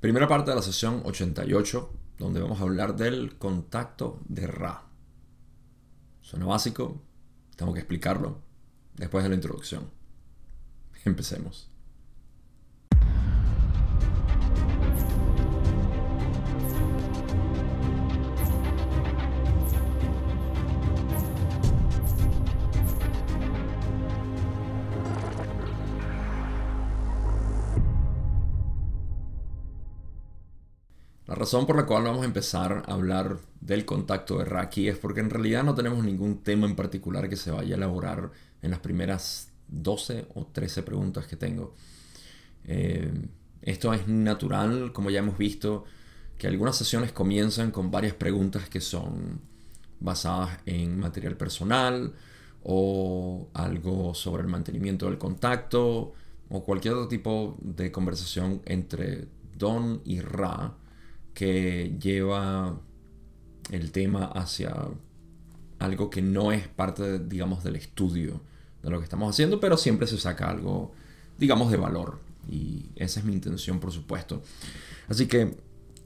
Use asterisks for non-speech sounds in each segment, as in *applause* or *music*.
Primera parte de la sesión 88, donde vamos a hablar del contacto de Ra. Suena básico, tengo que explicarlo después de la introducción. Empecemos. Razón por la cual vamos a empezar a hablar del contacto de Raki es porque en realidad no tenemos ningún tema en particular que se vaya a elaborar en las primeras 12 o 13 preguntas que tengo. Eh, esto es natural, como ya hemos visto, que algunas sesiones comienzan con varias preguntas que son basadas en material personal o algo sobre el mantenimiento del contacto o cualquier otro tipo de conversación entre Don y Ra que lleva el tema hacia algo que no es parte, digamos, del estudio de lo que estamos haciendo, pero siempre se saca algo, digamos, de valor. Y esa es mi intención, por supuesto. Así que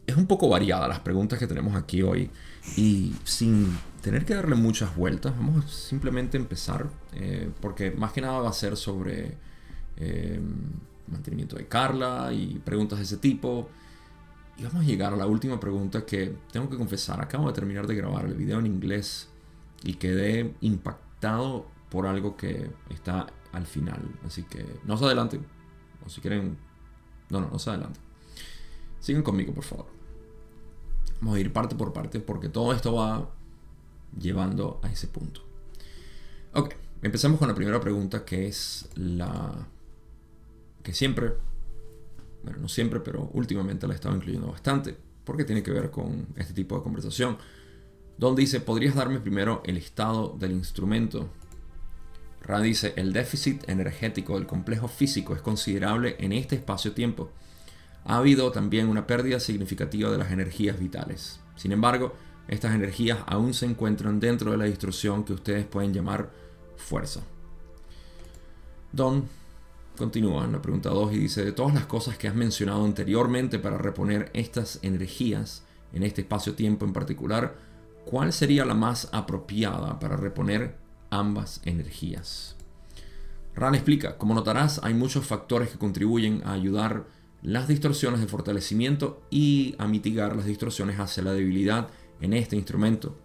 es un poco variada las preguntas que tenemos aquí hoy. Y sin tener que darle muchas vueltas, vamos a simplemente empezar, eh, porque más que nada va a ser sobre eh, mantenimiento de Carla y preguntas de ese tipo. Y vamos a llegar a la última pregunta que tengo que confesar. Acabo de terminar de grabar el video en inglés y quedé impactado por algo que está al final. Así que no se adelante. O si quieren... No, no, no se adelante. Sigan conmigo, por favor. Vamos a ir parte por parte porque todo esto va llevando a ese punto. Ok, empecemos con la primera pregunta que es la que siempre bueno, no siempre, pero últimamente la he estado incluyendo bastante, porque tiene que ver con este tipo de conversación, donde dice, ¿podrías darme primero el estado del instrumento? Ra dice, el déficit energético del complejo físico es considerable en este espacio-tiempo. Ha habido también una pérdida significativa de las energías vitales. Sin embargo, estas energías aún se encuentran dentro de la distorsión que ustedes pueden llamar fuerza. Don Continúa en la pregunta 2 y dice, de todas las cosas que has mencionado anteriormente para reponer estas energías en este espacio-tiempo en particular, ¿cuál sería la más apropiada para reponer ambas energías? Ran explica, como notarás, hay muchos factores que contribuyen a ayudar las distorsiones de fortalecimiento y a mitigar las distorsiones hacia la debilidad en este instrumento.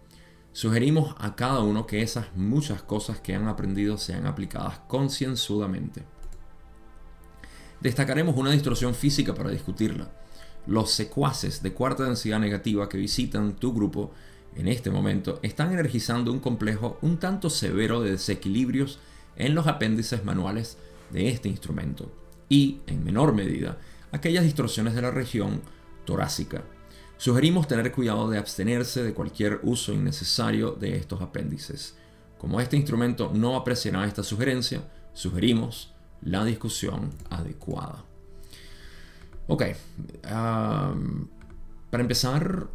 Sugerimos a cada uno que esas muchas cosas que han aprendido sean aplicadas concienzudamente. Destacaremos una distorsión física para discutirla. Los secuaces de cuarta densidad negativa que visitan tu grupo en este momento están energizando un complejo un tanto severo de desequilibrios en los apéndices manuales de este instrumento y, en menor medida, aquellas distorsiones de la región torácica. Sugerimos tener cuidado de abstenerse de cualquier uso innecesario de estos apéndices. Como este instrumento no apreciará esta sugerencia, sugerimos la discusión adecuada. Ok, para empezar,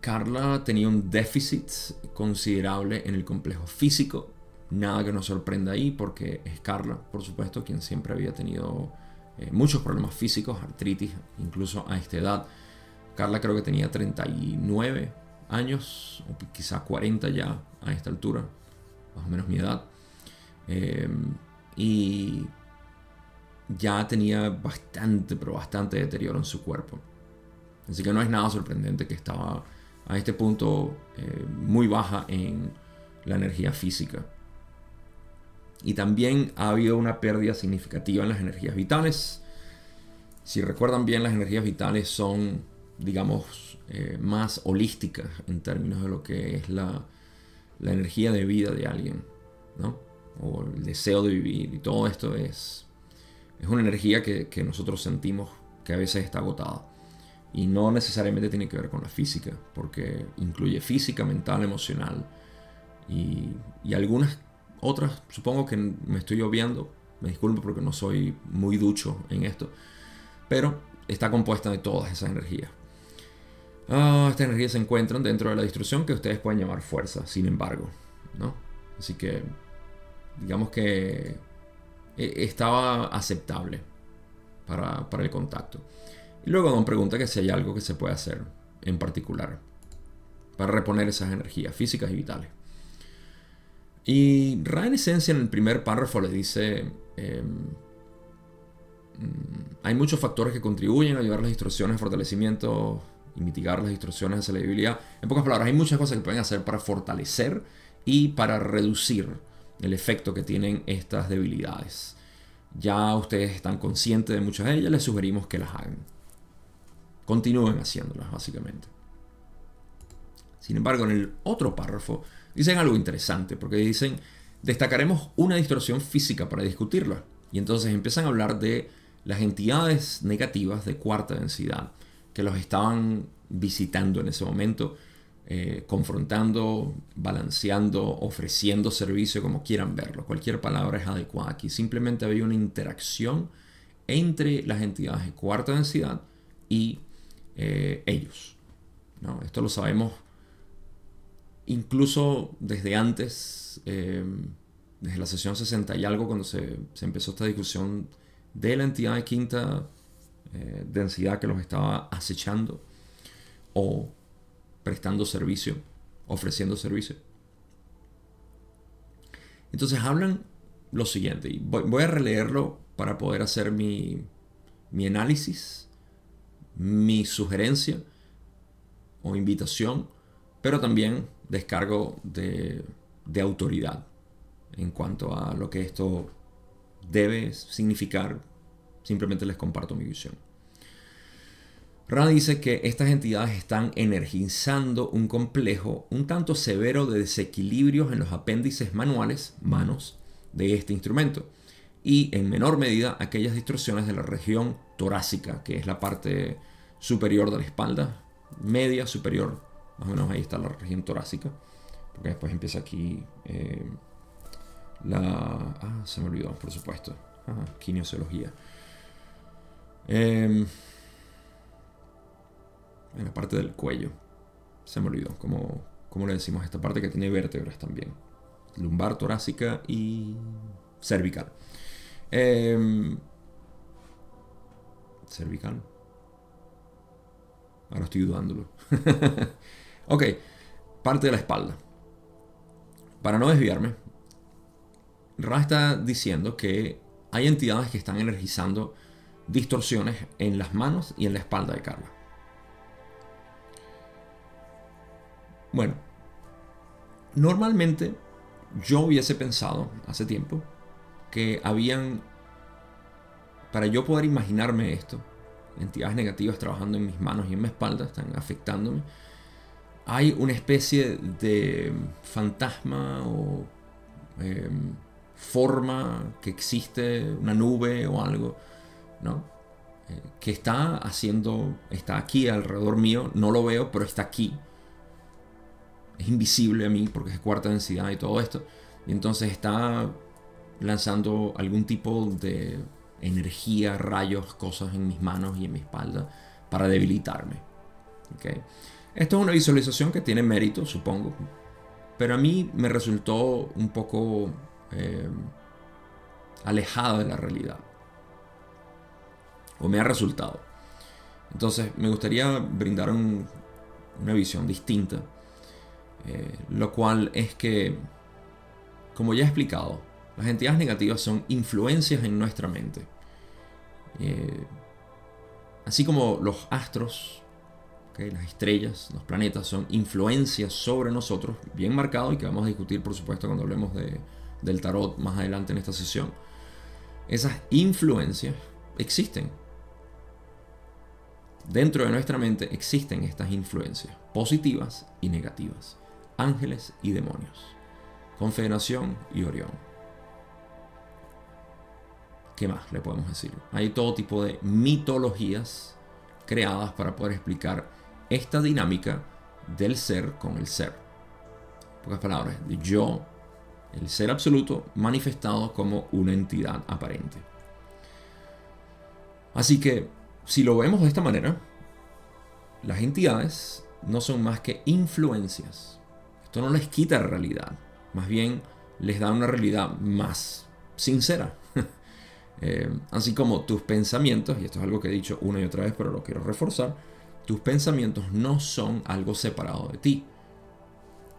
Carla tenía un déficit considerable en el complejo físico. Nada que nos sorprenda ahí porque es Carla, por supuesto, quien siempre había tenido eh, muchos problemas físicos, artritis, incluso a esta edad. Carla creo que tenía 39 años, o quizá 40 ya a esta altura, más o menos mi edad. Eh, y ya tenía bastante, pero bastante deterioro en su cuerpo. Así que no es nada sorprendente que estaba a este punto eh, muy baja en la energía física. Y también ha habido una pérdida significativa en las energías vitales. Si recuerdan bien, las energías vitales son, digamos, eh, más holísticas en términos de lo que es la, la energía de vida de alguien, ¿no? O el deseo de vivir. Y todo esto es es una energía que, nosotros sentimos que a veces está agotada. Y no necesariamente tiene que ver con la física, porque incluye física, mental, emocional y, algunas otras, supongo que me estoy obviando, me disculpo porque no soy muy ducho en esto, pero está compuesta de todas esas energías. Ah, estas energías se encuentran dentro de la destrucción que ustedes pueden llamar fuerza, sin embargo, ¿no? Así que, digamos que e, estaba aceptable para, el contacto. Y luego Don pregunta que si hay algo que se puede hacer en particular para reponer esas energías físicas y vitales. Y Ra en esencia en el primer párrafo le dice, em, mm, hay muchos factores que contribuyen a ayudar a las distorsiones, fortalecimiento y mitigar las distorsiones de celebilidad. En pocas palabras, hay muchas cosas que pueden hacer para fortalecer y para reducir el efecto que tienen estas debilidades. Ya ustedes están conscientes de muchas de ellas, les sugerimos que las hagan. Continúen haciéndolas, básicamente. Sin embargo, en el otro párrafo dicen algo interesante, porque dicen, destacaremos una distorsión física para discutirla. Y entonces empiezan a hablar de las entidades negativas de cuarta densidad que los estaban visitando en ese momento, eh, confrontando, balanceando, ofreciendo servicio, como quieran verlo. Cualquier palabra es adecuada aquí. Simplemente había una interacción entre las entidades de cuarta densidad y eh, ellos. ¿no? Esto lo sabemos incluso desde antes, eh, desde la sesión 60 y algo, cuando se, empezó esta discusión de la entidad de quinta eh, densidad que los estaba acechando o prestando servicio, ofreciendo servicio. Entonces hablan lo siguiente, y voy, a releerlo para poder hacer mi, mi análisis, mi sugerencia o invitación, pero también descargo de, autoridad en cuanto a lo que esto debe significar. Simplemente les comparto mi visión. Ra dice que estas entidades están energizando un complejo un tanto severo de desequilibrios en los apéndices manuales, manos, de este instrumento, y en menor medida aquellas distorsiones de la región torácica, que es la parte superior de la espalda, media, superior más o menos ahí está la región torácica. Porque después empieza aquí eh, la... Ah, se me olvidó, por supuesto. Ah, kinesiología. Em, en la parte del cuello. Se me olvidó. Como, ¿Cómo le decimos esta parte que tiene vértebras también? Lumbar, torácica y cervical. Em, cervical. Ahora estoy dudándolo. *laughs* Ok, parte de la espalda. Para no desviarme, Ra está diciendo que hay entidades que están energizando distorsiones en las manos y en la espalda de Carla. Bueno, normalmente yo hubiese pensado hace tiempo que habían, para yo poder imaginarme esto, entidades negativas trabajando en mis manos y en mi espalda, están afectándome, hay una especie de fantasma o em, forma que existe, una nube o algo, ¿no? Eh, que está haciendo, está aquí alrededor mío, no lo veo, pero está aquí. Es invisible a mí porque es cuarta densidad y todo esto. Y entonces está lanzando algún tipo de energía, rayos, cosas en mis manos y en mi espalda para debilitarme. ¿okay? Esto es una visualización que tiene mérito, supongo, pero a mí me resultó un poco eh, alejada de la realidad. O me ha resultado. Entonces me gustaría brindar una visión distinta. Eh, lo cual es que, como ya he explicado, las entidades negativas son influencias en nuestra mente. Eh, así como los astros las estrellas, los planetas son influencias sobre nosotros, bien marcado y que vamos a discutir por supuesto cuando hablemos de, del tarot más adelante en esta sesión. Esas influencias existen. Dentro de nuestra mente existen estas influencias, positivas y negativas, ángeles y demonios, confederación y Orión. ¿Qué más le podemos decir? Hay todo tipo de mitologías creadas para poder explicar esta dinámica del ser con el ser. En pocas palabras, de yo, el ser absoluto, manifestado como una entidad aparente. Así que, si lo vemos de esta manera, las entidades no son más que influencias. Esto no les quita realidad, más bien les da una realidad más sincera. *laughs* Eh, así como tus pensamientos, y esto es algo que he dicho una y otra vez, pero lo quiero reforzar, tus pensamientos no son algo separado de ti.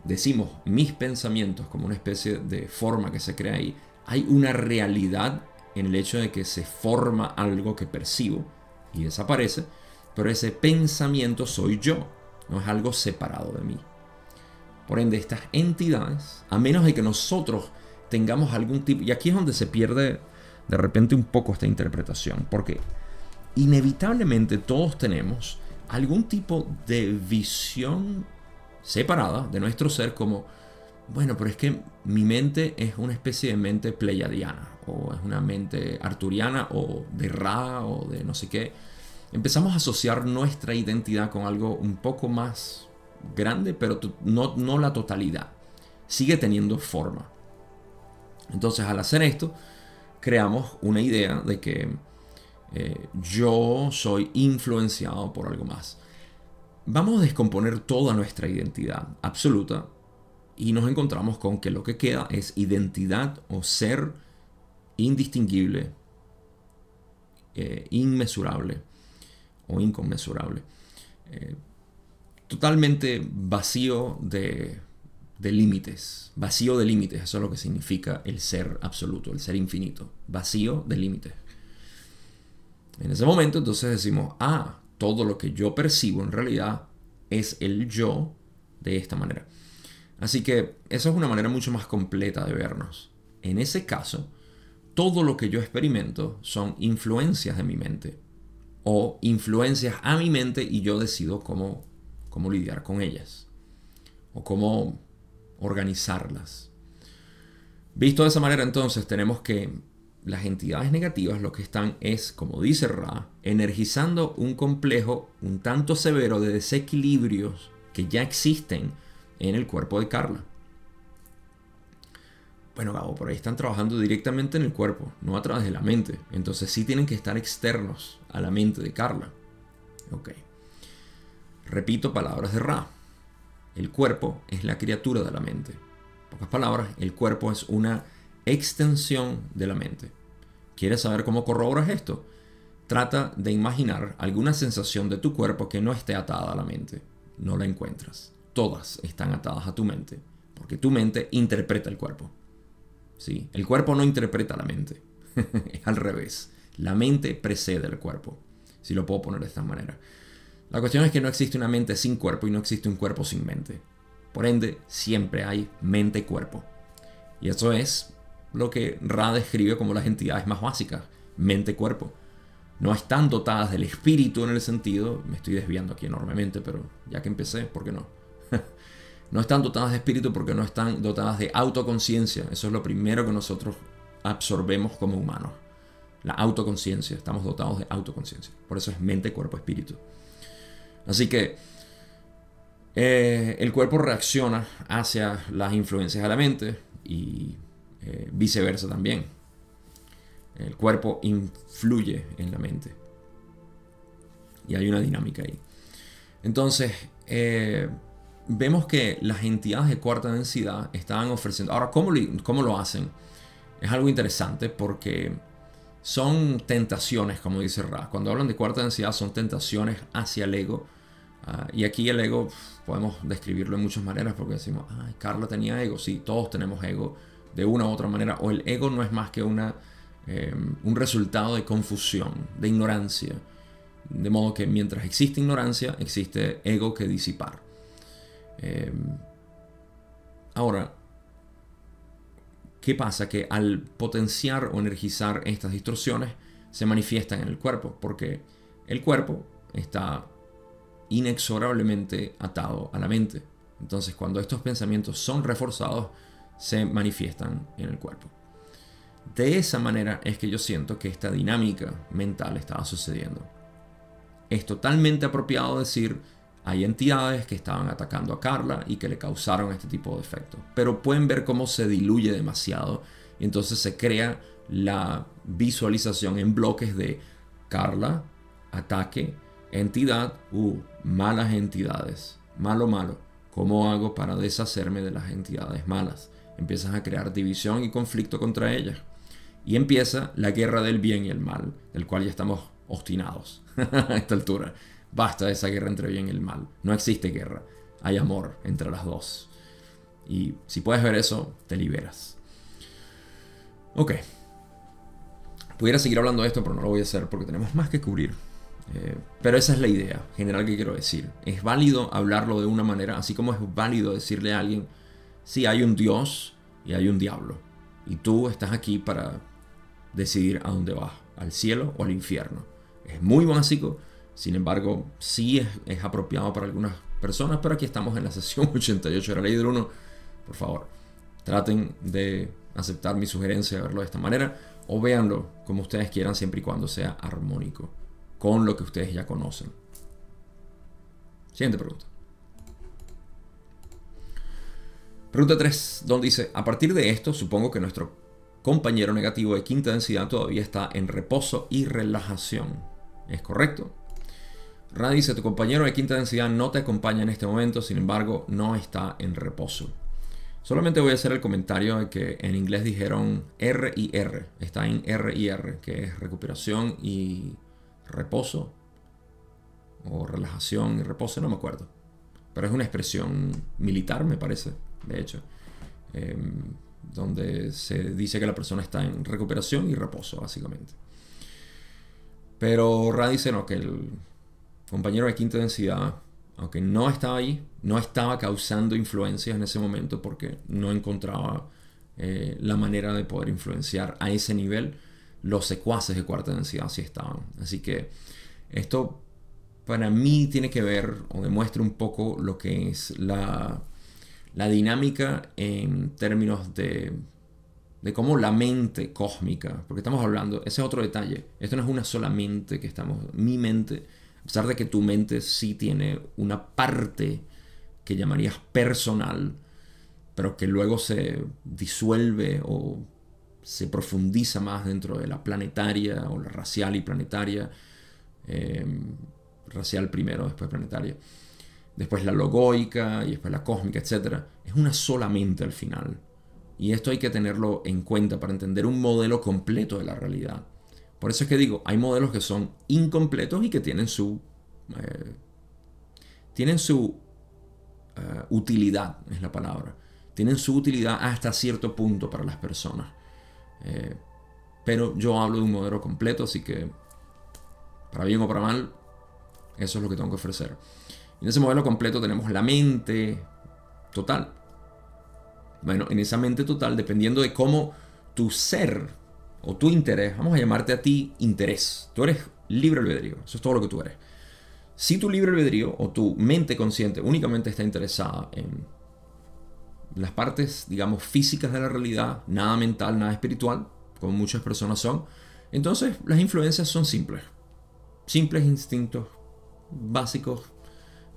Decimos mis pensamientos como una especie de forma que se crea ahí. Hay una realidad en el hecho de que se forma algo que percibo y desaparece, pero ese pensamiento soy yo, no es algo separado de mí. Por ende, estas entidades, a menos de que nosotros tengamos algún tipo, y aquí es donde se pierde de repente un poco esta interpretación, porque inevitablemente todos tenemos algún tipo de visión separada de nuestro ser como, bueno, pero es que mi mente es una especie de mente pleiadiana, o es una mente arturiana, o de Ra, o de no sé qué. Empezamos a asociar nuestra identidad con algo un poco más grande, pero no, no la totalidad. Sigue teniendo forma. Entonces, al hacer esto, creamos una idea de que eh, yo soy influenciado por algo más. Vamos a descomponer toda nuestra identidad absoluta y nos encontramos con que lo que queda es identidad o ser indistinguible, eh, inmesurable o inconmensurable. Eh, totalmente vacío de, de límites, vacío de límites, eso es lo que significa el ser absoluto, el ser infinito, vacío de límites. En ese momento entonces decimos, ah, todo lo que yo percibo en realidad es el yo de esta manera. Así que esa es una manera mucho más completa de vernos. En ese caso, todo lo que yo experimento son influencias de mi mente o influencias a mi mente y yo decido cómo, cómo lidiar con ellas o cómo organizarlas. Visto de esa manera entonces tenemos que las entidades negativas lo que están es, como dice Ra, energizando un complejo un tanto severo de desequilibrios que ya existen en el cuerpo de Carla. Bueno, Gabo, por ahí están trabajando directamente en el cuerpo, no a través de la mente. Entonces sí tienen que estar externos a la mente de Carla. Ok. Repito palabras de Ra. El cuerpo es la criatura de la mente. En pocas palabras, el cuerpo es una extensión de la mente. ¿Quieres saber cómo corroboras esto? Trata de imaginar alguna sensación de tu cuerpo que no esté atada a la mente. No la encuentras. Todas están atadas a tu mente, porque tu mente interpreta el cuerpo. ¿Sí? El cuerpo no interpreta la mente. *laughs* es al revés. La mente precede el cuerpo. Si lo puedo poner de esta manera. La cuestión es que no existe una mente sin cuerpo y no existe un cuerpo sin mente. Por ende, siempre hay mente-cuerpo. Y eso es lo que Ra describe como las entidades más básicas, mente-cuerpo. No están dotadas del espíritu en el sentido, me estoy desviando aquí enormemente, pero ya que empecé, ¿por qué no? *laughs* no están dotadas de espíritu porque no están dotadas de autoconciencia. Eso es lo primero que nosotros absorbemos como humanos. La autoconciencia, estamos dotados de autoconciencia. Por eso es mente, cuerpo, espíritu. Así que eh, el cuerpo reacciona hacia las influencias de la mente y eh, viceversa también. El cuerpo influye en la mente. Y hay una dinámica ahí. Entonces, eh, vemos que las entidades de cuarta densidad estaban ofreciendo... Ahora, ¿cómo lo, ¿cómo lo hacen? Es algo interesante porque son tentaciones, como dice Ra. Cuando hablan de cuarta densidad son tentaciones hacia el ego. Ah, y aquí el ego podemos describirlo de muchas maneras porque decimos, ay, Carla tenía ego. Sí, todos tenemos ego de una u otra manera, o el ego no es más que una, em, un resultado de confusión, de ignorancia. De modo que mientras existe ignorancia, existe ego que disipar. Em, ahora, ¿qué pasa? Que al potenciar o energizar estas distorsiones, se manifiestan en el cuerpo, porque el cuerpo está inexorablemente atado a la mente. Entonces, cuando estos pensamientos son reforzados, se manifiestan en el cuerpo. De esa manera es que yo siento que esta dinámica mental estaba sucediendo. Es totalmente apropiado decir, hay entidades que estaban atacando a Carla y que le causaron este tipo de efectos. Pero pueden ver cómo se diluye demasiado y entonces se crea la visualización en bloques de Carla, ataque, entidad, uh, malas entidades, malo, malo. ¿Cómo hago para deshacerme de las entidades malas? empiezas a crear división y conflicto contra ellas. Y empieza la guerra del bien y el mal, del cual ya estamos obstinados *laughs* a esta altura. Basta esa guerra entre bien y el mal. No existe guerra. Hay amor entre las dos. Y si puedes ver eso, te liberas. Ok. Pudiera seguir hablando de esto, pero no lo voy a hacer porque tenemos más que cubrir. Eh, pero esa es la idea general que quiero decir. Es válido hablarlo de una manera, así como es válido decirle a alguien, sí, hay un Dios y hay un diablo. Y tú estás aquí para decidir a dónde vas, al cielo o al infierno. Es muy básico, sin embargo, sí es, es apropiado para algunas personas, pero aquí estamos en la *laughs* sesión 88 de la ley del 1. Por favor, traten de aceptar mi sugerencia de verlo de esta manera o véanlo como ustedes quieran siempre y cuando sea armónico con lo que ustedes ya conocen. Siguiente pregunta. Pregunta 3, donde dice, a partir de esto, supongo que nuestro compañero negativo de quinta densidad todavía está en reposo y relajación. ¿Es correcto? Ra dice, tu compañero de quinta densidad no te acompaña en este momento, sin embargo, no está en reposo. Solamente voy a hacer el comentario de que en inglés dijeron R y R, está en R y R, que es recuperación y reposo, o relajación y reposo, no me acuerdo. Pero es una expresión militar, me parece, de hecho, em, donde se dice que la persona está en recuperación y reposo, básicamente. Pero Ra dice no, que el compañero de quinta densidad aunque no estaba ahí, no estaba causando influencias en ese momento porque no encontraba eh, la manera de poder influenciar a ese nivel. Los secuaces de cuarta densidad sí estaban. Así que esto para mí tiene que ver o demuestra un poco lo que es la, la dinámica en términos de, de cómo la mente cósmica, porque estamos hablando, ese es otro detalle, esto no es una sola mente que estamos, mi mente a pesar de que tu mente sí tiene una parte que llamarías personal, pero que luego se disuelve o se profundiza más dentro de la planetaria o la racial y planetaria, em, racial primero, después planetaria, después la logoica y después la cósmica, etc. Es una sola mente al final. Y esto hay que tenerlo en cuenta para entender un modelo completo de la realidad. Por eso es que digo, hay modelos que son incompletos y que tienen su, eh, tienen su eh, utilidad, es la palabra. Tienen su utilidad hasta cierto punto para las personas. Eh, pero yo hablo de un modelo completo, así que para bien o para mal, eso es lo que tengo que ofrecer. En ese modelo completo tenemos la mente total. Bueno, en esa mente total, dependiendo de cómo tu ser o tu interés, vamos a llamarte a ti interés. Tú eres libre albedrío, eso es todo lo que tú eres. Si tu libre albedrío o tu mente consciente únicamente está interesada en las partes, digamos, físicas de la realidad, nada mental, nada espiritual, como muchas personas son, entonces las influencias son simples. Simples instintos básicos,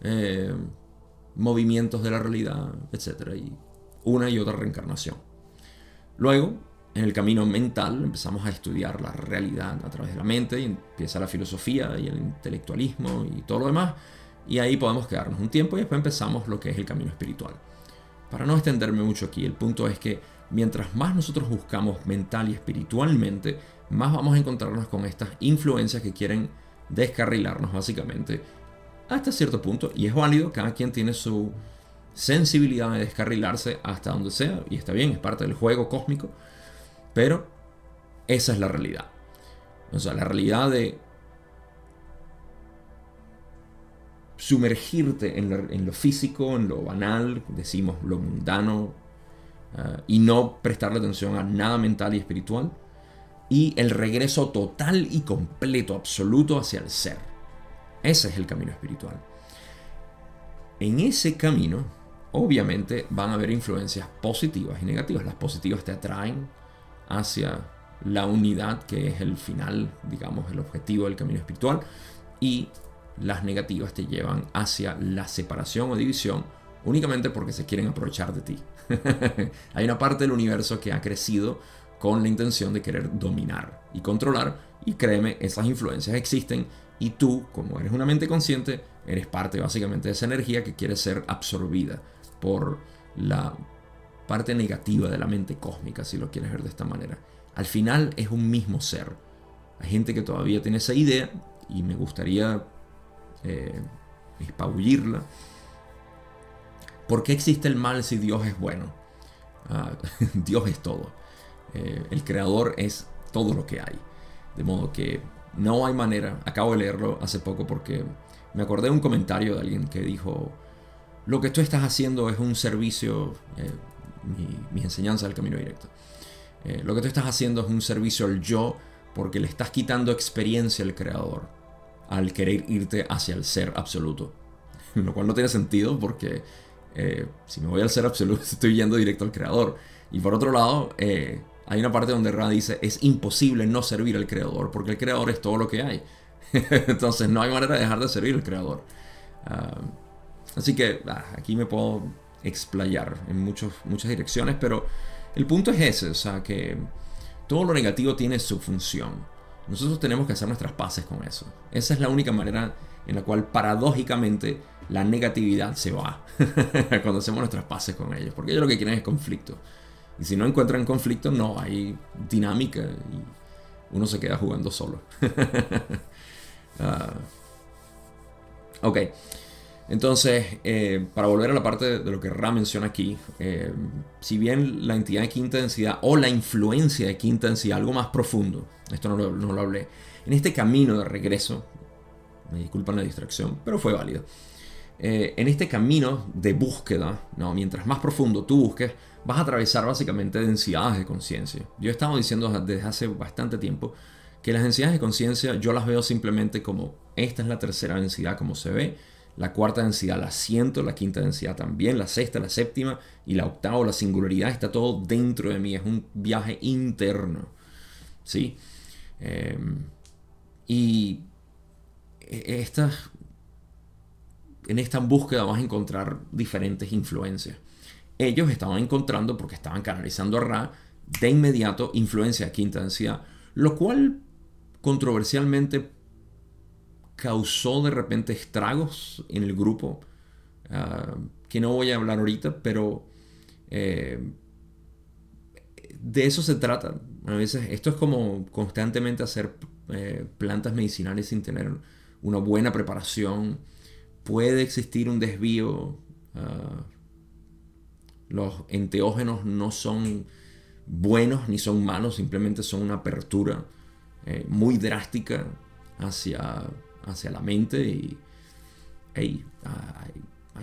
eh, movimientos de la realidad, etc. Y una y otra reencarnación. Luego, en el camino mental empezamos a estudiar la realidad a través de la mente y empieza la filosofía y el intelectualismo y todo lo demás. Y ahí podemos quedarnos un tiempo y después empezamos lo que es el camino espiritual. Para no extenderme mucho aquí, el punto es que mientras más nosotros buscamos mental y espiritualmente, más vamos a encontrarnos con estas influencias que quieren descarrilarnos básicamente hasta cierto punto. Y es válido, cada quien tiene su sensibilidad de descarrilarse hasta donde sea y está bien, es parte del juego cósmico. Pero esa es la realidad. O sea, la realidad de sumergirte en lo, físico, en lo banal, decimos lo mundano, eh, y no prestarle atención a nada mental y espiritual, y el regreso total y completo, absoluto hacia el ser. Ese es el camino espiritual. En ese camino, obviamente, van a haber influencias positivas y negativas. Las positivas te atraen, hacia la unidad, que es el final, digamos, el objetivo del camino espiritual, y las negativas te llevan hacia la separación o división únicamente porque se quieren aprovechar de ti. *laughs* Hay una parte del universo que ha crecido con la intención de querer dominar y controlar, y créeme, esas influencias existen, y tú, como eres una mente consciente, eres parte básicamente de esa energía que quiere ser absorbida por la parte negativa de la mente cósmica, si lo quieres ver de esta manera. al final es un mismo ser. Hay gente que todavía tiene esa idea y me gustaría eh, espabullirla. ¿Por qué existe el mal si Dios es bueno? Ah, *laughs* Dios es todo. Eh, el creador es todo lo que hay. De modo que no hay manera. Acabo de leerlo hace poco porque me acordé de un comentario de alguien que dijo, lo que tú estás haciendo es un servicio, eh, mi, enseñanza del camino directo. Eh, lo que tú estás haciendo es un servicio al yo porque le estás quitando experiencia al creador al querer irte hacia el ser absoluto. *laughs* Lo cual no tiene sentido porque eh, si me voy al ser absoluto *laughs* estoy yendo directo al creador. Y por otro lado, hay una parte donde Ra dice, es imposible no servir al creador porque el creador es todo lo que hay. *laughs* Entonces no hay manera de dejar de servir al creador. Ah, así que ah, aquí me puedo explayar en muchos, muchas direcciones, pero el punto es ese, o sea, que todo lo negativo tiene su función. Nosotros tenemos que hacer nuestras paces con eso. Esa es la única manera en la cual paradójicamente la negatividad se va *laughs* cuando hacemos nuestras paces con ellos, porque ellos lo que quieren es conflicto. Y si no encuentran conflicto, no hay dinámica y uno se queda jugando solo. *laughs* Ah. ok. Entonces, eh, para volver a la parte de lo que Ra menciona aquí, eh, si bien la entidad de quinta densidad o la influencia de quinta densidad, algo más profundo, esto no lo, hablé, en este camino de regreso, me disculpan la distracción, pero fue válido, eh, en este camino de búsqueda, ¿no? mientras más profundo tú busques, vas a atravesar básicamente densidades de conciencia. Yo he estado diciendo desde hace bastante tiempo que las densidades de conciencia yo las veo simplemente como esta es la tercera densidad como se ve, la cuarta densidad la siento, la quinta densidad también, la sexta, la séptima y la octava, la singularidad está todo dentro de mí, es un viaje interno. ¿Sí? Em, y e, esta, en esta búsqueda vas a encontrar diferentes influencias. Ellos estaban encontrando, porque estaban canalizando a Ra, de inmediato influencia de quinta densidad, lo cual controversialmente causó de repente estragos en el grupo, ah, que no voy a hablar ahorita, pero eh, de eso se trata. A veces esto es como constantemente hacer eh, plantas medicinales sin tener una buena preparación. Puede existir un desvío. Ah, los enteógenos no son buenos ni son malos, simplemente son una apertura eh, muy drástica hacia, hacia la mente y hay,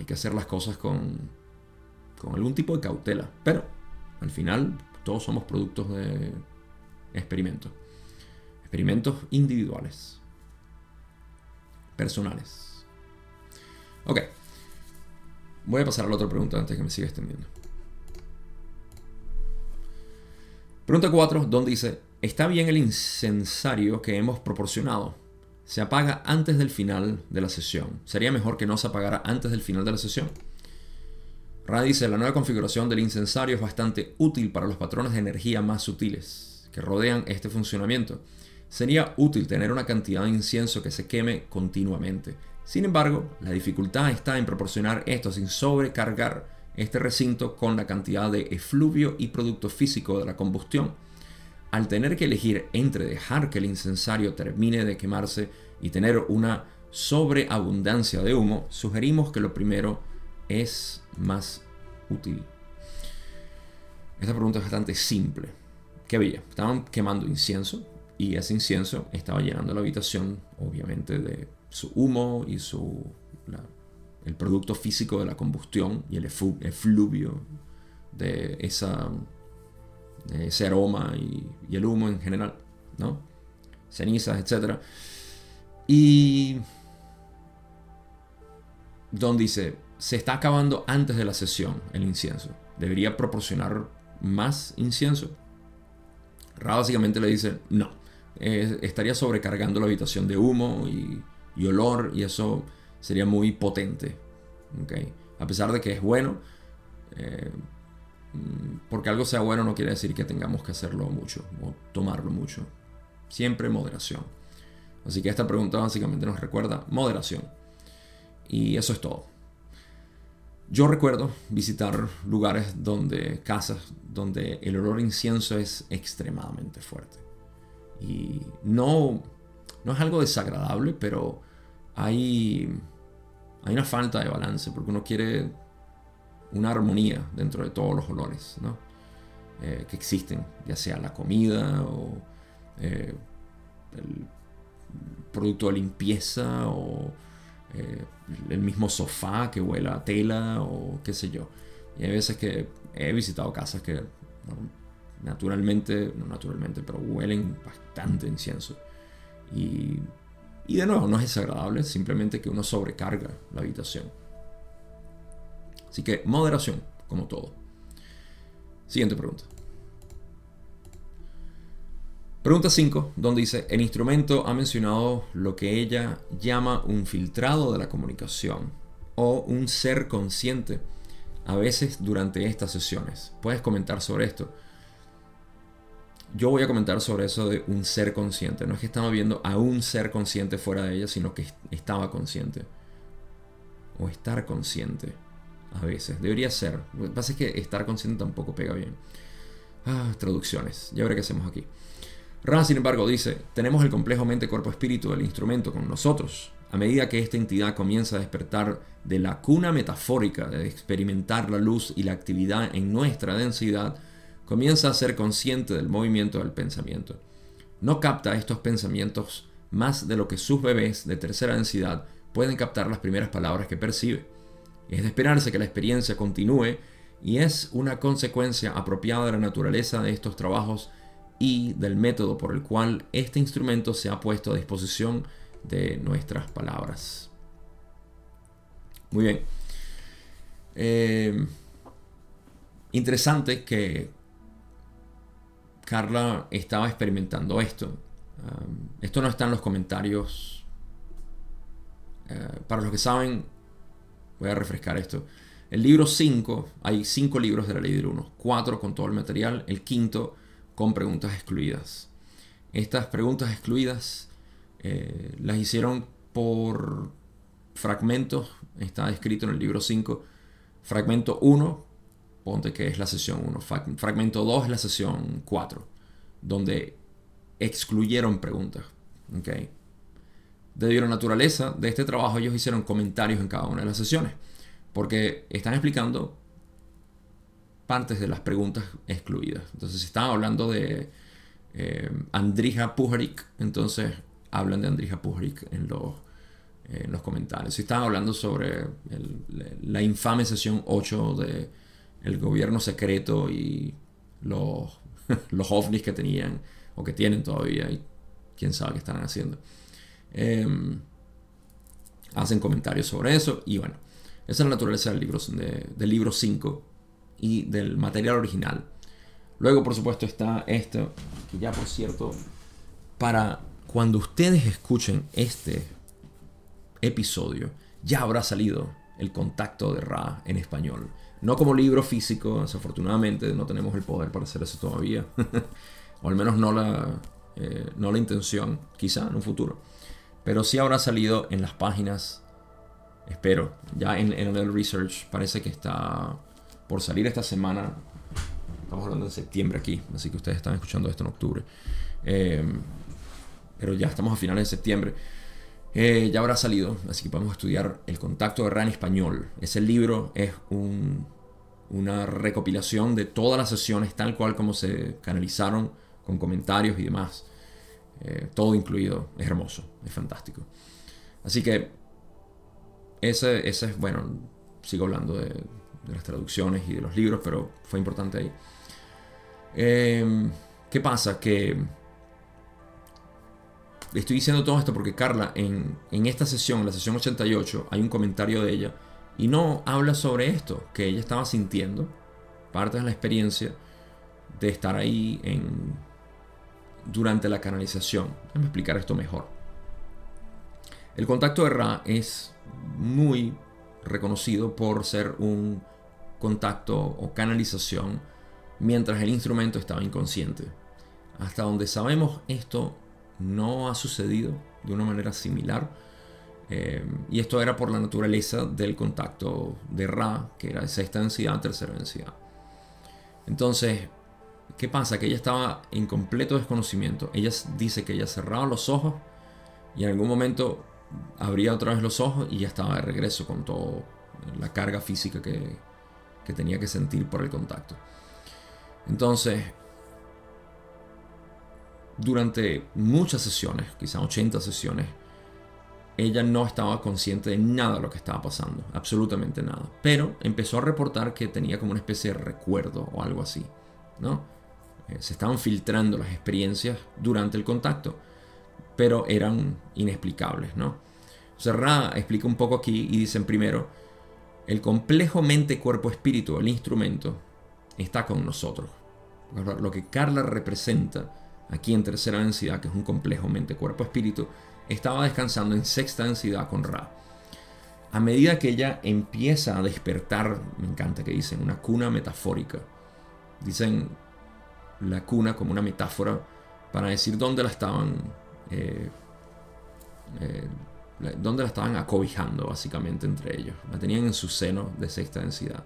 que hacer las cosas con, con algún tipo de cautela. Pero al final todos somos productos de experimentos. Experimentos individuales. Personales. Ok. Voy a pasar a la otra pregunta antes que me siga extendiendo. Pregunta 4, donde dice, ¿está bien el incensario que hemos proporcionado? Se apaga antes del final de la sesión. ¿Sería mejor que no se apagara antes del final de la sesión? Ra dice, la nueva configuración del incensario es bastante útil para los patrones de energía más sutiles que rodean este funcionamiento. Sería útil tener una cantidad de incienso que se queme continuamente. Sin embargo, la dificultad está en proporcionar esto sin sobrecargar este recinto con la cantidad de efluvio y producto físico de la combustión. Al tener que elegir entre dejar que el incensario termine de quemarse y tener una sobreabundancia de humo, sugerimos que lo primero es más útil. Esta pregunta es bastante simple. ¿Qué veía? Estaban quemando incienso y ese incienso estaba llenando la habitación, obviamente, de su humo y su el producto físico de la combustión y el efluvio de, esa, ese aroma y, el humo en general, ¿no? Cenizas, etc. Y Don dice, se está acabando antes de la sesión el incienso. Debería proporcionar más incienso. Ra básicamente le dice, no, estaría sobrecargando la habitación de humo y, olor y eso sería muy potente. ¿okay? A pesar de que es bueno, eh, porque algo sea bueno no quiere decir que tengamos que hacerlo mucho o tomarlo mucho. Siempre moderación. Así que esta pregunta básicamente nos recuerda moderación. Y eso es todo. Yo recuerdo visitar lugares donde, casas, donde el olor a incienso es extremadamente fuerte. Y no, no es algo desagradable, pero hay, hay una falta de balance, porque uno quiere una armonía dentro de todos los olores eh, que existen, ya sea la comida o eh, el producto de limpieza o eh, el mismo sofá que huela a tela o qué sé yo. Y hay veces que he visitado casas que naturalmente, no naturalmente, pero huelen bastante incienso. Y, y de nuevo, no es desagradable, simplemente que uno sobrecarga la habitación. Así que moderación, como todo. Siguiente pregunta. Pregunta 5, donde dice, el instrumento ha mencionado lo que ella llama un filtrado de la comunicación o un ser consciente a veces durante estas sesiones. ¿Puedes comentar sobre esto? Yo voy a comentar sobre eso de un ser consciente. No es que estamos viendo a un ser consciente fuera de ella, sino que estaba consciente. O estar consciente. A veces. Debería ser. Lo que pasa es que estar consciente tampoco pega bien. Ah, traducciones. Ya veré qué hacemos aquí. Ra, sin embargo, dice, tenemos el complejo mente-cuerpo-espíritu del instrumento con nosotros. A medida que esta entidad comienza a despertar de la cuna metafórica de experimentar la luz y la actividad en nuestra densidad, comienza a ser consciente del movimiento del pensamiento. No capta estos pensamientos más de lo que sus bebés de tercera densidad pueden captar las primeras palabras que percibe. Es de esperarse que la experiencia continúe y es una consecuencia apropiada de la naturaleza de estos trabajos y del método por el cual este instrumento se ha puesto a disposición de nuestras palabras. Muy bien. Eh, interesante que Carla estaba experimentando esto. Esto no está en los comentarios. Eh, para los que saben, voy a refrescar esto. El libro 5, hay 5 libros de la ley del 1, 4 con todo el material, el quinto con preguntas excluidas. Estas preguntas excluidas eh, las hicieron por fragmentos, está escrito en el libro 5, fragmento 1, ponte que es la sesión 1, fragmento 2 es la sesión 4, donde excluyeron preguntas. ¿okay? Debido a la naturaleza de este trabajo, ellos hicieron comentarios en cada una de las sesiones, porque están explicando partes de las preguntas excluidas. Entonces, si estaban hablando de eh, Andrija Pujarik, entonces hablan de Andrija Pujarik en los, en los comentarios. Si estaban hablando sobre la infame sesión 8 de gobierno secreto y los, *laughs* los ovnis que tenían o que tienen todavía y quién sabe qué están haciendo. Em, hacen comentarios sobre eso y bueno, esa es la naturaleza del libro, del libro 5 y del material original. Luego, por supuesto, está esto, que ya por cierto, para cuando ustedes escuchen este episodio, ya habrá salido el contacto de Ra en español. No como libro físico, desafortunadamente no tenemos el poder para hacer eso todavía. *laughs* o al menos no la, eh, no la intención, quizá en un futuro. Pero sí habrá salido en las páginas, espero, ya en, en el research parece que está por salir esta semana. Estamos hablando de septiembre aquí, así que ustedes están escuchando esto en octubre. Eh, pero ya estamos a finales de septiembre. Eh, ya habrá salido, así que podemos estudiar El contacto de Ra en español. Ese libro es una recopilación de todas las sesiones, tal cual como se canalizaron, con comentarios y demás. Eh, todo incluido. Es hermoso, es fantástico. Así que ese, ese es, bueno, sigo hablando de, las traducciones y de los libros, pero fue importante ahí. Em, ¿Qué pasa? Que estoy diciendo todo esto porque Carla en, en esta sesión, la sesión 88, hay un comentario de ella y no habla sobre esto, que ella estaba sintiendo, parte de la experiencia de estar ahí en, durante la canalización. Déjame explicar esto mejor. El contacto de Ra es muy reconocido por ser un contacto o canalización mientras el instrumento estaba inconsciente. Hasta donde sabemos esto no ha sucedido de una manera similar Eh, y esto era por la naturaleza del contacto de Ra, que era de sexta densidad, tercera densidad. Entonces, ¿qué pasa? Que ella estaba en completo desconocimiento. Ella dice que ella cerraba los ojos y en algún momento abría otra vez los ojos y ya estaba de regreso con toda la carga física que, que tenía que sentir por el contacto. Entonces, durante muchas sesiones, quizás 80 sesiones, ella no estaba consciente de nada de lo que estaba pasando, absolutamente nada. Pero empezó a reportar que tenía como una especie de recuerdo o algo así, ¿no? Eh, se estaban filtrando las experiencias durante el contacto, pero eran inexplicables, ¿no? Serra explica un poco aquí y dicen primero, el complejo mente-cuerpo-espíritu, el instrumento, está con nosotros. Lo que Carla representa aquí en tercera densidad, que es un complejo mente-cuerpo-espíritu, estaba descansando en sexta densidad con Ra. A medida que ella empieza a despertar, me encanta que dicen, una cuna metafórica. Dicen la cuna como una metáfora para decir dónde la estaban, eh, eh, la estaban acobijando básicamente entre ellos. La tenían en su seno de sexta densidad.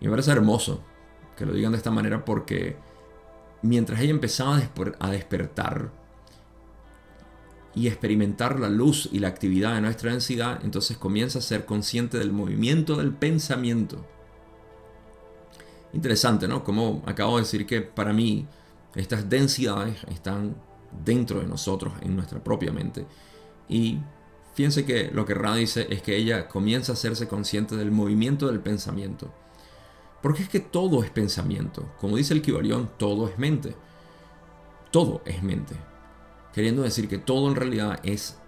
Y me parece hermoso que lo digan de esta manera porque mientras ella empezaba a despertar, y experimentar la luz y la actividad de nuestra densidad, entonces comienza a ser consciente del movimiento del pensamiento. Interesante, ¿no? Como acabo de decir que para mí estas densidades están dentro de nosotros, en nuestra propia mente. Y fíjense que lo que Ra dice es que ella comienza a hacerse consciente del movimiento del pensamiento. Porque es que todo es pensamiento. Como dice el Kibalión, todo es mente. Todo es mente queriendo decir que todo en realidad es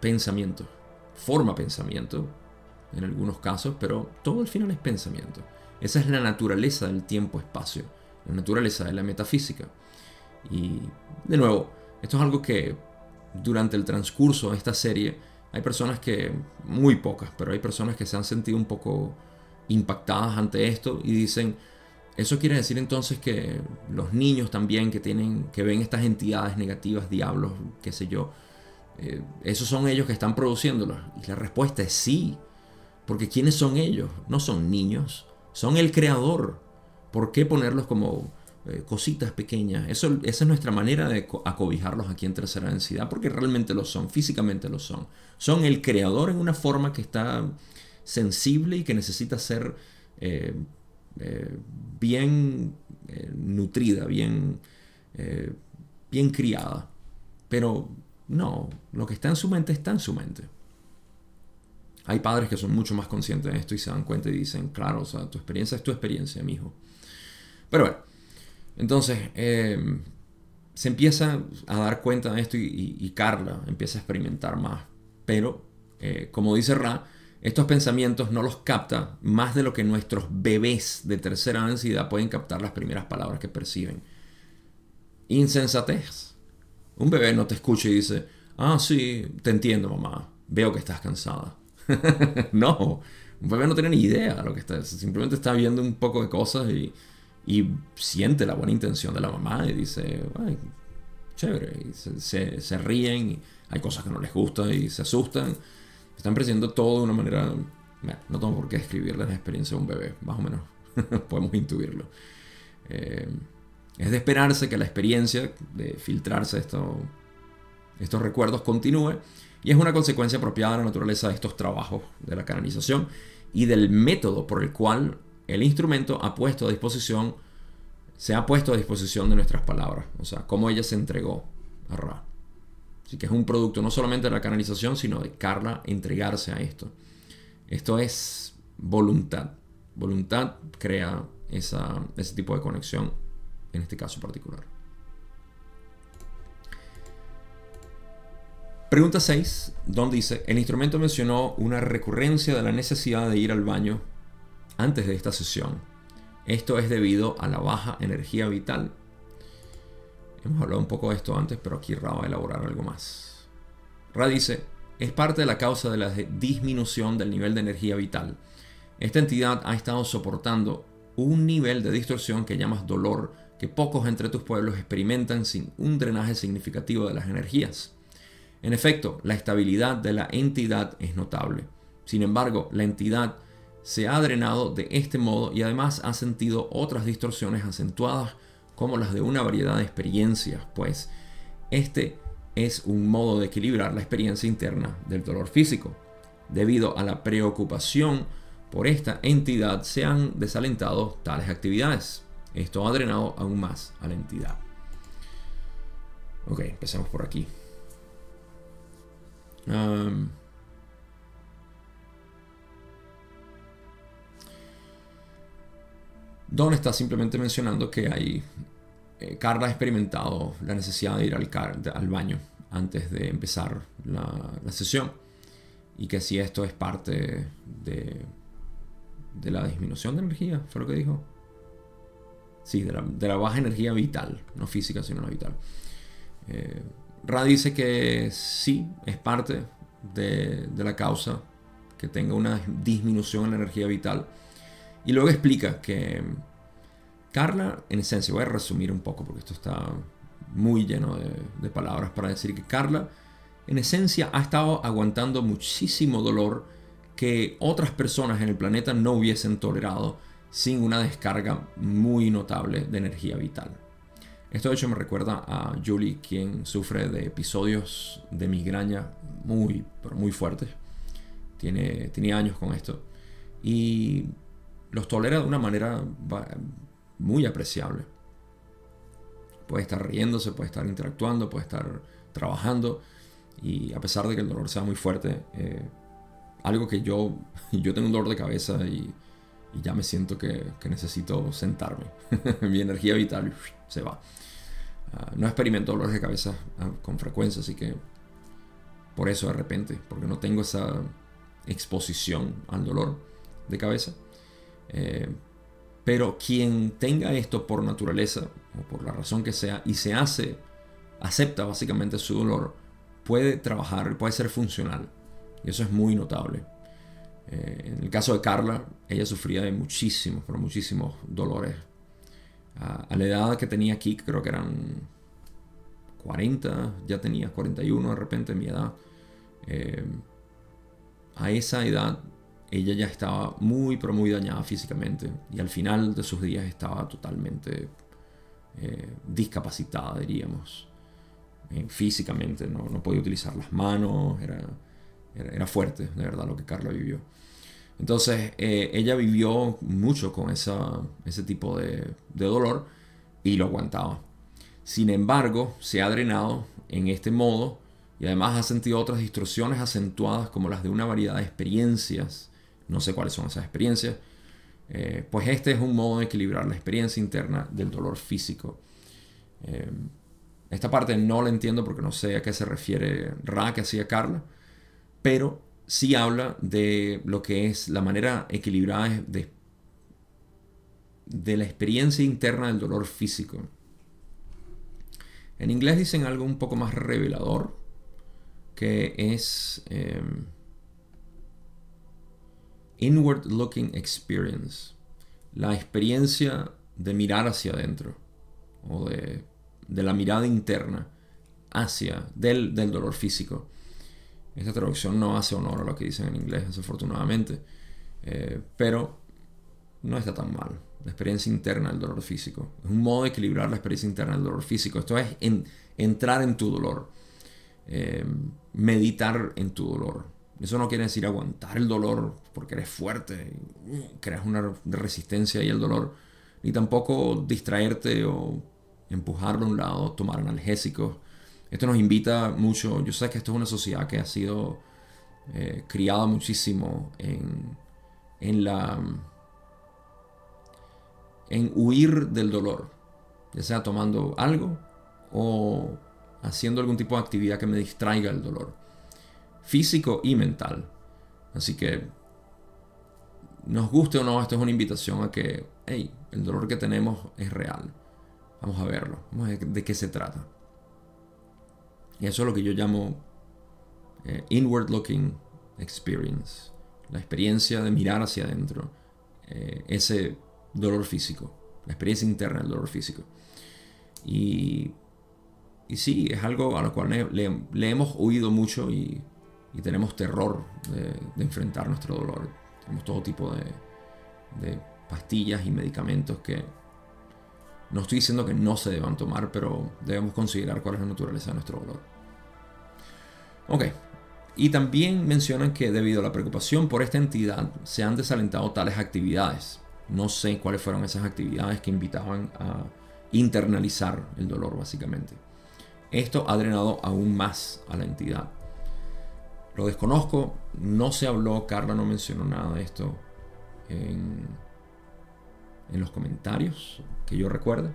pensamiento, forma pensamiento en algunos casos, pero todo al final es pensamiento. Esa es la naturaleza del tiempo-espacio, la naturaleza de la metafísica. Y de nuevo, esto es algo que durante el transcurso de esta serie hay personas que, muy pocas, pero hay personas que se han sentido un poco impactadas ante esto y dicen, eso quiere decir entonces que los niños también que tienen, que ven estas entidades negativas, diablos, qué sé yo, eh, esos son ellos que están produciéndolos. Y la respuesta es sí, porque ¿quiénes son ellos? No son niños, son el creador. ¿Por qué ponerlos como eh, cositas pequeñas? Esa es nuestra manera de acobijarlos aquí en tercera densidad, porque realmente lo son, físicamente lo son. Son el creador en una forma que está sensible y que necesita ser eh, eh, bien nutrida, bien, bien criada. Pero no, lo que está en su mente está en su mente. Hay padres que son mucho más conscientes de esto y se dan cuenta y dicen, claro, o sea, tu experiencia es tu experiencia, mi hijo. Pero bueno, entonces se empieza a dar cuenta de esto y, Carla empieza a experimentar más. Pero, como dice Ra, estos pensamientos no los capta más de lo que nuestros bebés de tercera densidad pueden captar las primeras palabras que perciben. Insensatez. Un bebé no te escucha y dice, ah, sí, te entiendo, mamá. Veo que estás cansada. *laughs* no, un bebé no tiene ni idea de lo que está. Simplemente está viendo un poco de cosas y, siente la buena intención de la mamá y dice, ay, chévere. Se, ríen hay cosas que no les gustan y se asustan están percibiendo todo de una manera... no tengo por qué escribir la experiencia de un bebé, más o menos *laughs* podemos intuirlo. Eh, es de esperarse que la experiencia de filtrarse esto, estos recuerdos continúe y es una consecuencia apropiada de la naturaleza de estos trabajos de la canalización y del método por el cual el instrumento ha puesto a disposición, se ha puesto a disposición de nuestras palabras, o sea, cómo ella se entregó a Ra. Así que es un producto no solamente de la canalización, sino de Carla entregarse a esto. Esto es voluntad. Voluntad crea ese tipo de conexión en este caso particular. Pregunta 6, donde dice, el instrumento mencionó una recurrencia de la necesidad de ir al baño antes de esta sesión. Esto es debido a la baja energía vital Hemos hablado un poco de esto antes, pero aquí Ra va a elaborar algo más. Ra dice, es parte de la causa de la disminución del nivel de energía vital. Esta entidad ha estado soportando un nivel de distorsión que llamas dolor que pocos entre tus pueblos experimentan sin un drenaje significativo de las energías. En efecto, la estabilidad de la entidad es notable. Sin embargo, la entidad se ha drenado de este modo y además ha sentido otras distorsiones acentuadas como las de una variedad de experiencias, pues este es un modo de equilibrar la experiencia interna del dolor físico. Debido a la preocupación por esta entidad se han desalentado tales actividades. Esto ha drenado aún más a la entidad. Ok, empecemos por aquí. Don está simplemente mencionando que eh, Carla ha experimentado la necesidad de ir al, al baño antes de empezar la, sesión y que si esto es parte de, de la disminución de energía, fue lo que dijo. Sí, de la, baja energía vital, no física, sino la vital. Eh, Ra dice que sí, es parte de, de, la causa que tenga una disminución en la energía vital. Y luego explica que Carla, en esencia, voy a resumir un poco porque esto está muy lleno de, palabras para decir que Carla, en esencia, ha estado aguantando muchísimo dolor que otras personas en el planeta no hubiesen tolerado sin una descarga muy notable de energía vital. Esto de hecho me recuerda a Julie, quien sufre de episodios de migraña muy, muy fuertes. Tiene, tiene años con esto. Y los tolera de una manera muy apreciable. Puede estar riéndose, puede estar interactuando, puede estar trabajando. Y a pesar de que el dolor sea muy fuerte, eh, algo que yo, *laughs* yo tengo un dolor de cabeza y, ya me siento que, necesito sentarme. *laughs* Mi energía vital se va. Ah, no experimento dolores de cabeza ah, con frecuencia, así que por eso de repente, porque no tengo esa exposición al dolor de cabeza. Eh, pero quien tenga esto por naturaleza, o por la razón que sea, y se hace, acepta básicamente su dolor, puede trabajar, puede ser funcional. Y eso es muy notable. Eh, en el caso de Carla, ella sufría de muchísimos, pero muchísimos dolores. a la edad que tenía aquí, creo que eran 40, ya tenía 41 de repente mi edad. Eh, a esa edad ella ya estaba muy, pero muy dañada físicamente y al final de sus días estaba totalmente eh, discapacitada, diríamos. Físicamente, no, no, podía utilizar las manos, era, era, fuerte, de verdad, lo que Carla vivió. Entonces, eh, ella vivió mucho con esa, ese tipo de, de dolor y lo aguantaba. Sin embargo, se ha drenado en este modo y además ha sentido otras distorsiones acentuadas como las de una variedad de experiencias no sé cuáles son esas experiencias. Eh, pues este es un modo de equilibrar la experiencia interna del dolor físico. Eh, esta parte no la entiendo porque no sé a qué se refiere Ra que hacía Carla, pero sí habla de lo que es la manera equilibrada de, de la experiencia interna del dolor físico. En inglés dicen algo un poco más revelador, que es... Eh, Inward Looking Experience, la experiencia de mirar hacia adentro o de, la mirada interna hacia del, dolor físico. Esta traducción no hace honor a lo que dicen en inglés, desafortunadamente, eh, pero no está tan mal. La experiencia interna del dolor físico. Es un modo de equilibrar la experiencia interna del dolor físico. Esto es entrar en tu dolor, eh, meditar en tu dolor, eso no quiere decir aguantar el dolor porque eres fuerte, uh, creas una resistencia y el dolor, ni tampoco distraerte o empujarlo a un lado, tomar analgésicos. Esto nos invita mucho, yo sé que esto es una sociedad que ha sido eh, criada muchísimo en, en la en huir del dolor, ya sea tomando algo o haciendo algún tipo de actividad que me distraiga el dolor físico y mental. Así que, nos guste o no, esto es una invitación a que, hey, el dolor que tenemos es real. Vamos a verlo, de qué se trata. Y eso es lo que yo llamo eh, inward looking experience, la experiencia de mirar hacia adentro, eh, ese dolor físico, la experiencia interna del dolor físico. Y y sí, es algo a lo cual le, hemos oído mucho y, tenemos terror de, enfrentar nuestro dolor. Tenemos todo tipo de pastillas y medicamentos que no estoy diciendo que no se deban tomar, pero debemos considerar cuál es la naturaleza de nuestro dolor. Ok, y también mencionan que debido a la preocupación por esta entidad se han desalentado tales actividades. No sé cuáles fueron esas actividades que invitaban a internalizar el dolor básicamente. Esto ha drenado aún más a la entidad. Lo desconozco, no se habló, Carla no mencionó nada de esto en, en los comentarios que yo recuerde,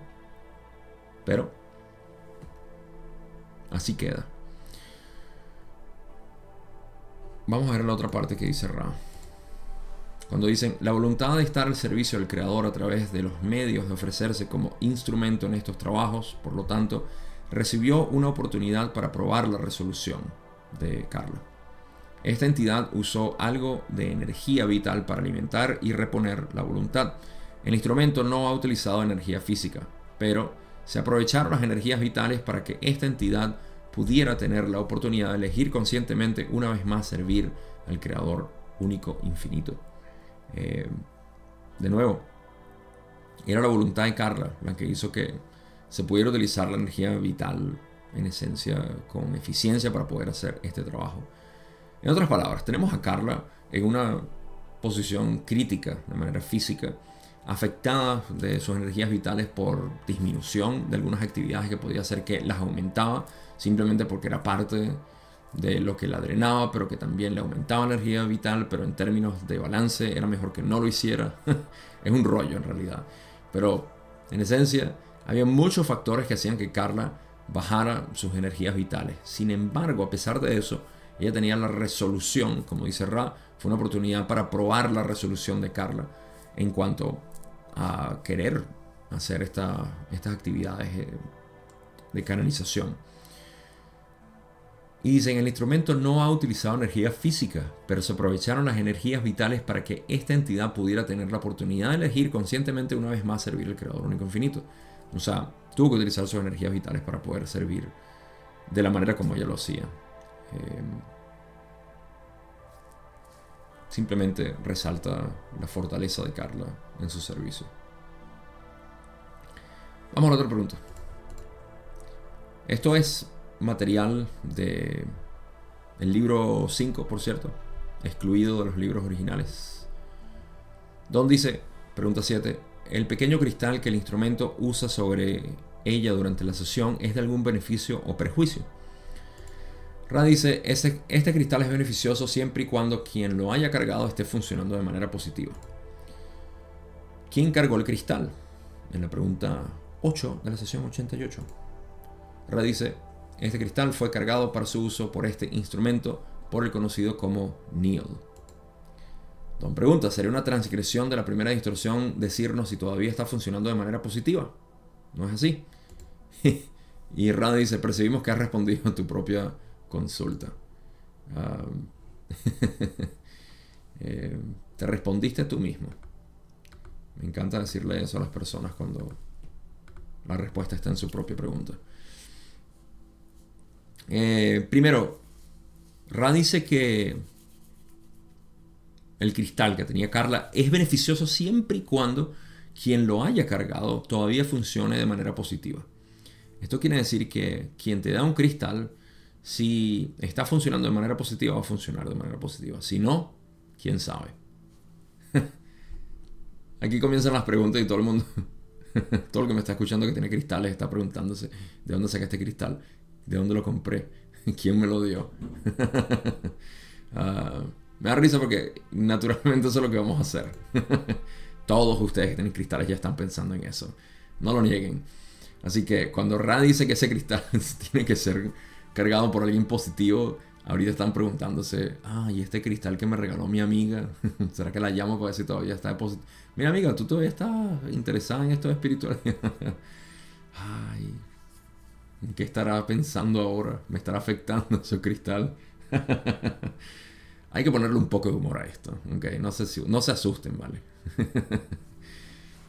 pero así queda. Vamos a ver la otra parte que dice Ra. Cuando dicen, la voluntad de estar al servicio del creador a través de los medios de ofrecerse como instrumento en estos trabajos, por lo tanto, recibió una oportunidad para probar la resolución de Carla. Esta entidad usó algo de energía vital para alimentar y reponer la voluntad. El instrumento no ha utilizado energía física, pero se aprovecharon las energías vitales para que esta entidad pudiera tener la oportunidad de elegir conscientemente una vez más servir al Creador único, infinito. Eh, de nuevo, era la voluntad de Carla la que hizo que se pudiera utilizar la energía vital en esencia con eficiencia para poder hacer este trabajo. En otras palabras, tenemos a Carla en una posición crítica de manera física, afectada de sus energías vitales por disminución de algunas actividades que podía hacer que las aumentaba simplemente porque era parte de lo que la drenaba, pero que también le aumentaba la energía vital, pero en términos de balance era mejor que no lo hiciera. *laughs* es un rollo en realidad. Pero en esencia, había muchos factores que hacían que Carla bajara sus energías vitales. Sin embargo, a pesar de eso, ella tenía la resolución, como dice Ra, fue una oportunidad para probar la resolución de Carla en cuanto a querer hacer estas actividades eh, de canalización. Y dicen, el instrumento no ha utilizado energía física, pero se aprovecharon las energías vitales para que esta entidad pudiera tener la oportunidad de elegir conscientemente una vez más servir al Creador único infinito. O sea, tuvo que utilizar sus energías vitales para poder servir de la manera como ella lo hacía. Em, simplemente resalta la fortaleza de Carla en su servicio. Vamos a la otra pregunta. Esto es material de el libro 5, por cierto, excluido de los libros originales. Don dice, pregunta 7, ¿el pequeño cristal que el instrumento usa sobre ella durante la sesión es de algún beneficio o perjuicio? Ra dice, este cristal es beneficioso siempre y cuando quien lo haya cargado esté funcionando de manera positiva. ¿Quién cargó el cristal? En la pregunta 8 de la sesión 88. Ra dice, este cristal fue cargado para su uso por este instrumento por el conocido como Neil. Don pregunta, ¿sería una transgresión de la primera instrucción decirnos si todavía está funcionando de manera positiva? ¿No es así? *laughs* y Rada dice, percibimos que has respondido a tu propia consulta. Ah, *laughs* eh, te respondiste tú mismo. Me encanta decirle eso a las personas cuando la respuesta está en su propia pregunta. Eh, primero, Ra dice que el cristal que tenía Carla es beneficioso siempre y cuando quien lo haya cargado todavía funcione de manera positiva. Esto quiere decir que quien te da un cristal, si está funcionando de manera positiva, va a funcionar de manera positiva. Si no, quién sabe. *laughs* Aquí comienzan las preguntas y todo el mundo, *laughs* todo el que me está escuchando que tiene cristales está preguntándose de dónde saca este cristal de dónde lo compré, *laughs* quién me lo dio. Ah, me da risa porque naturalmente eso es lo que vamos a hacer. Todos ustedes que tienen cristales ya están pensando en eso. No lo nieguen. Así que cuando Ra dice que ese cristal tiene que ser cargado por alguien positivo, ahorita están preguntándose, ah, y este cristal que me regaló mi amiga, *laughs* ¿será que la llamo para ver si todavía está positivo? Mira amiga, tú todavía estás interesada en esto de espiritualidad. *laughs* Ay, ¿Qué estará pensando ahora? ¿Me estará afectando *laughs* ese cristal? Hay que ponerle un poco de humor a esto, ¿ok? No se, no se asusten, ¿vale?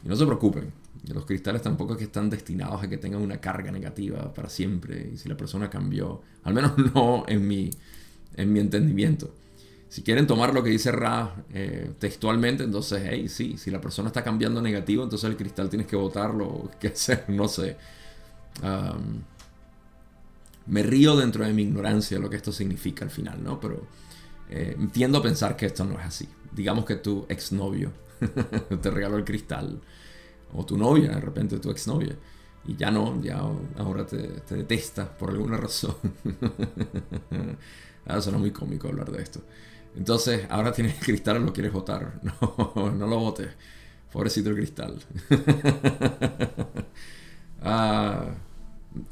y no se preocupen. Los cristales tampoco es que están destinados a que tengan una carga negativa para siempre. Y si la persona cambió, al menos *laughs* no en mi, en mi entendimiento. Si quieren tomar lo que dice Ra eh, textualmente, entonces, hey, sí, si la persona está cambiando negativo, entonces el cristal tienes que botarlo, *laughs* qué hacer, no sé. me río dentro de mi ignorancia de lo que esto significa al final, ¿no? Pero eh, entiendo pensar que esto no es así. Digamos que tu exnovio *laughs* te regaló el cristal, o tu novia, de repente tu exnovia, y ya no, ya ahora te, te detesta por alguna razón. *laughs* ah, suena muy cómico hablar de esto. Entonces, ahora tienes el cristal lo quieres botar. *laughs* No, no lo botes. Pobrecito el cristal. *laughs* Ah,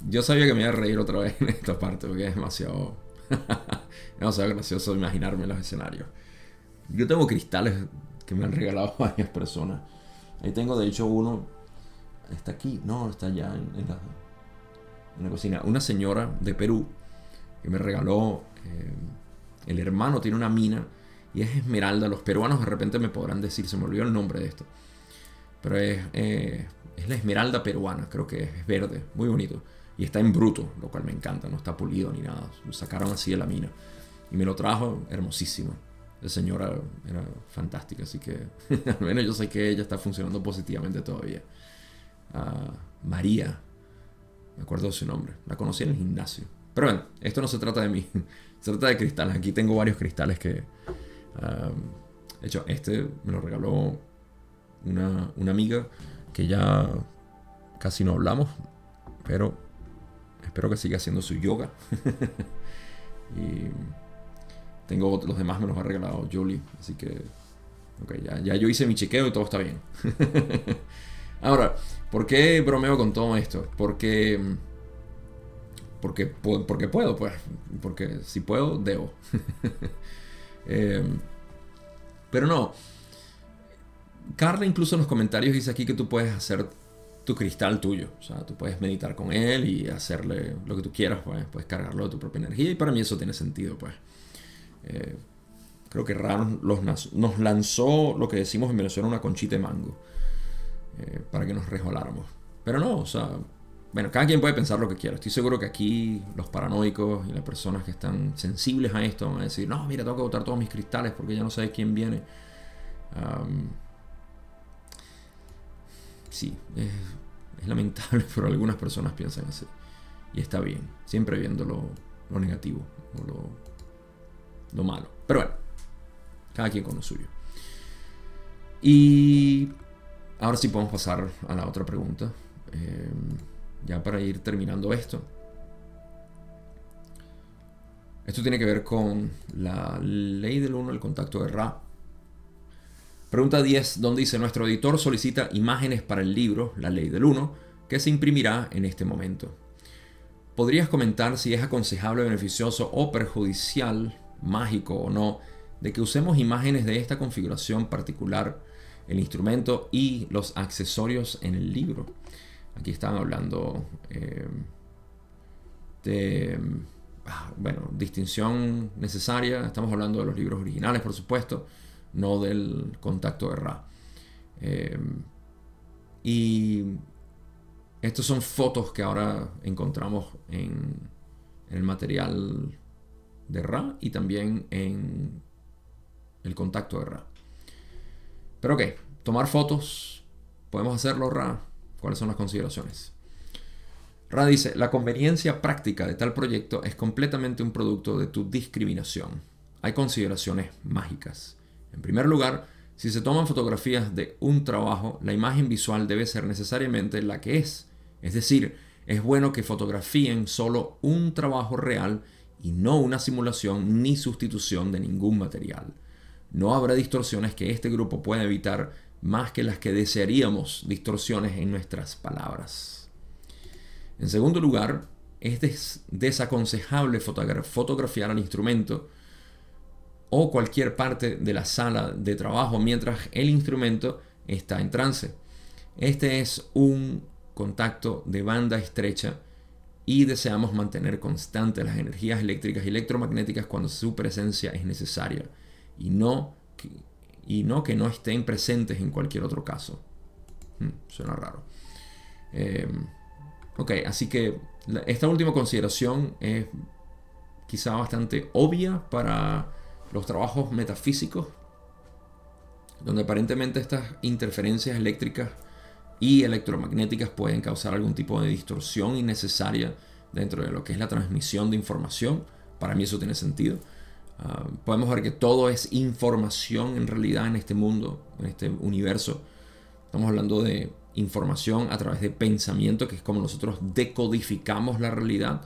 yo sabía que me iba a reír otra vez en esta parte porque es demasiado, demasiado gracioso imaginarme los escenarios. Yo tengo cristales que me han regalado varias personas. Ahí tengo de hecho uno. Está aquí, no, está allá en, la, cocina. Una señora de Perú que me regaló. Eh, el hermano tiene una mina y es esmeralda. Los peruanos de repente me podrán decir, se me olvidó el nombre de esto. Pero es, eh, es la esmeralda peruana, creo que es, verde, muy bonito. Y está en bruto, lo cual me encanta, no está pulido ni nada. Lo sacaron así de la mina. Y me lo trajo hermosísimo. La señora era fantástica, así que *laughs* al menos yo sé que ella está funcionando positivamente todavía. Ah, María, me acuerdo de su nombre, la conocí en el gimnasio. Pero bueno, esto no se trata de mí, *laughs* se trata de cristales. Aquí tengo varios cristales que... de hecho, este me lo regaló una, amiga que ya casi no hablamos, pero espero que siga haciendo su yoga. *laughs* y tengo los demás me los ha regalado Jolie, así que ya, ya yo hice mi chequeo y todo está bien. *laughs* Ahora, ¿por qué bromeo con todo esto? Porque porque, porque puedo, pues. Porque si puedo, debo. *laughs* Em, pero no. Carla incluso en los comentarios dice aquí que tú puedes hacer tu cristal tuyo. O sea, tú puedes meditar con él y hacerle lo que tú quieras, pues. Puedes cargarlo de tu propia energía y para mí eso tiene sentido, pues. Eh, creo que Ram nos lanzó lo que decimos en Venezuela una conchita de mango. Eh, para que nos resbaláramos. Pero no, o sea, bueno, cada quien puede pensar lo que quiera. Estoy seguro que aquí los paranoicos y las personas que están sensibles a esto van a decir, no, mira, tengo que botar todos mis cristales porque ya no sabes quién viene. sí, es, lamentable, *laughs* pero algunas personas piensan así. Y está bien, siempre viendo lo, negativo o lo, lo malo. Pero bueno, cada quien con lo suyo. Y ahora sí podemos pasar a la otra pregunta. Eh, ya para ir terminando esto. Esto tiene que ver con la ley del 1, el contacto de Ra. Pregunta 10, donde dice, nuestro editor solicita imágenes para el libro, la ley del 1, que se imprimirá en este momento. ¿Podrías comentar si es aconsejable, beneficioso o perjudicial, mágico o no, de que usemos imágenes de esta configuración particular, el instrumento y los accesorios en el libro? Aquí están hablando eh, de, ah, bueno, distinción necesaria. Estamos hablando de los libros originales, por supuesto, no del contacto de Ra. Eh, y estas son fotos que ahora encontramos en, en el material de Ra y también en el contacto de Ra. Pero ok, tomar fotos, podemos hacerlo Ra, ¿Cuáles son las consideraciones? Ra dice, la conveniencia práctica de tal proyecto es completamente un producto de tu discriminación. Hay consideraciones mágicas. En primer lugar, si se toman fotografías de un trabajo, la imagen visual debe ser necesariamente la que es. Es decir, es bueno que fotografíen solo un trabajo real y no una simulación ni sustitución de ningún material. No habrá distorsiones que este grupo pueda evitar más que las que desearíamos distorsiones en nuestras palabras. En segundo lugar, es desaconsejable fotografiar al instrumento o cualquier parte de la sala de trabajo mientras el instrumento está en trance. Este es un contacto de banda estrecha y deseamos mantener constantes las energías eléctricas y electromagnéticas cuando su presencia es necesaria y no y no que no estén presentes en cualquier otro caso. Hmm, suena raro. Eh, ok, así que esta última consideración es quizá bastante obvia para los trabajos metafísicos, donde aparentemente estas interferencias eléctricas y electromagnéticas pueden causar algún tipo de distorsión innecesaria dentro de lo que es la transmisión de información. Para mí eso tiene sentido. Ah, podemos ver que todo es información en realidad en este mundo, en este universo. Estamos hablando de información a través de pensamiento, que es como nosotros decodificamos la realidad.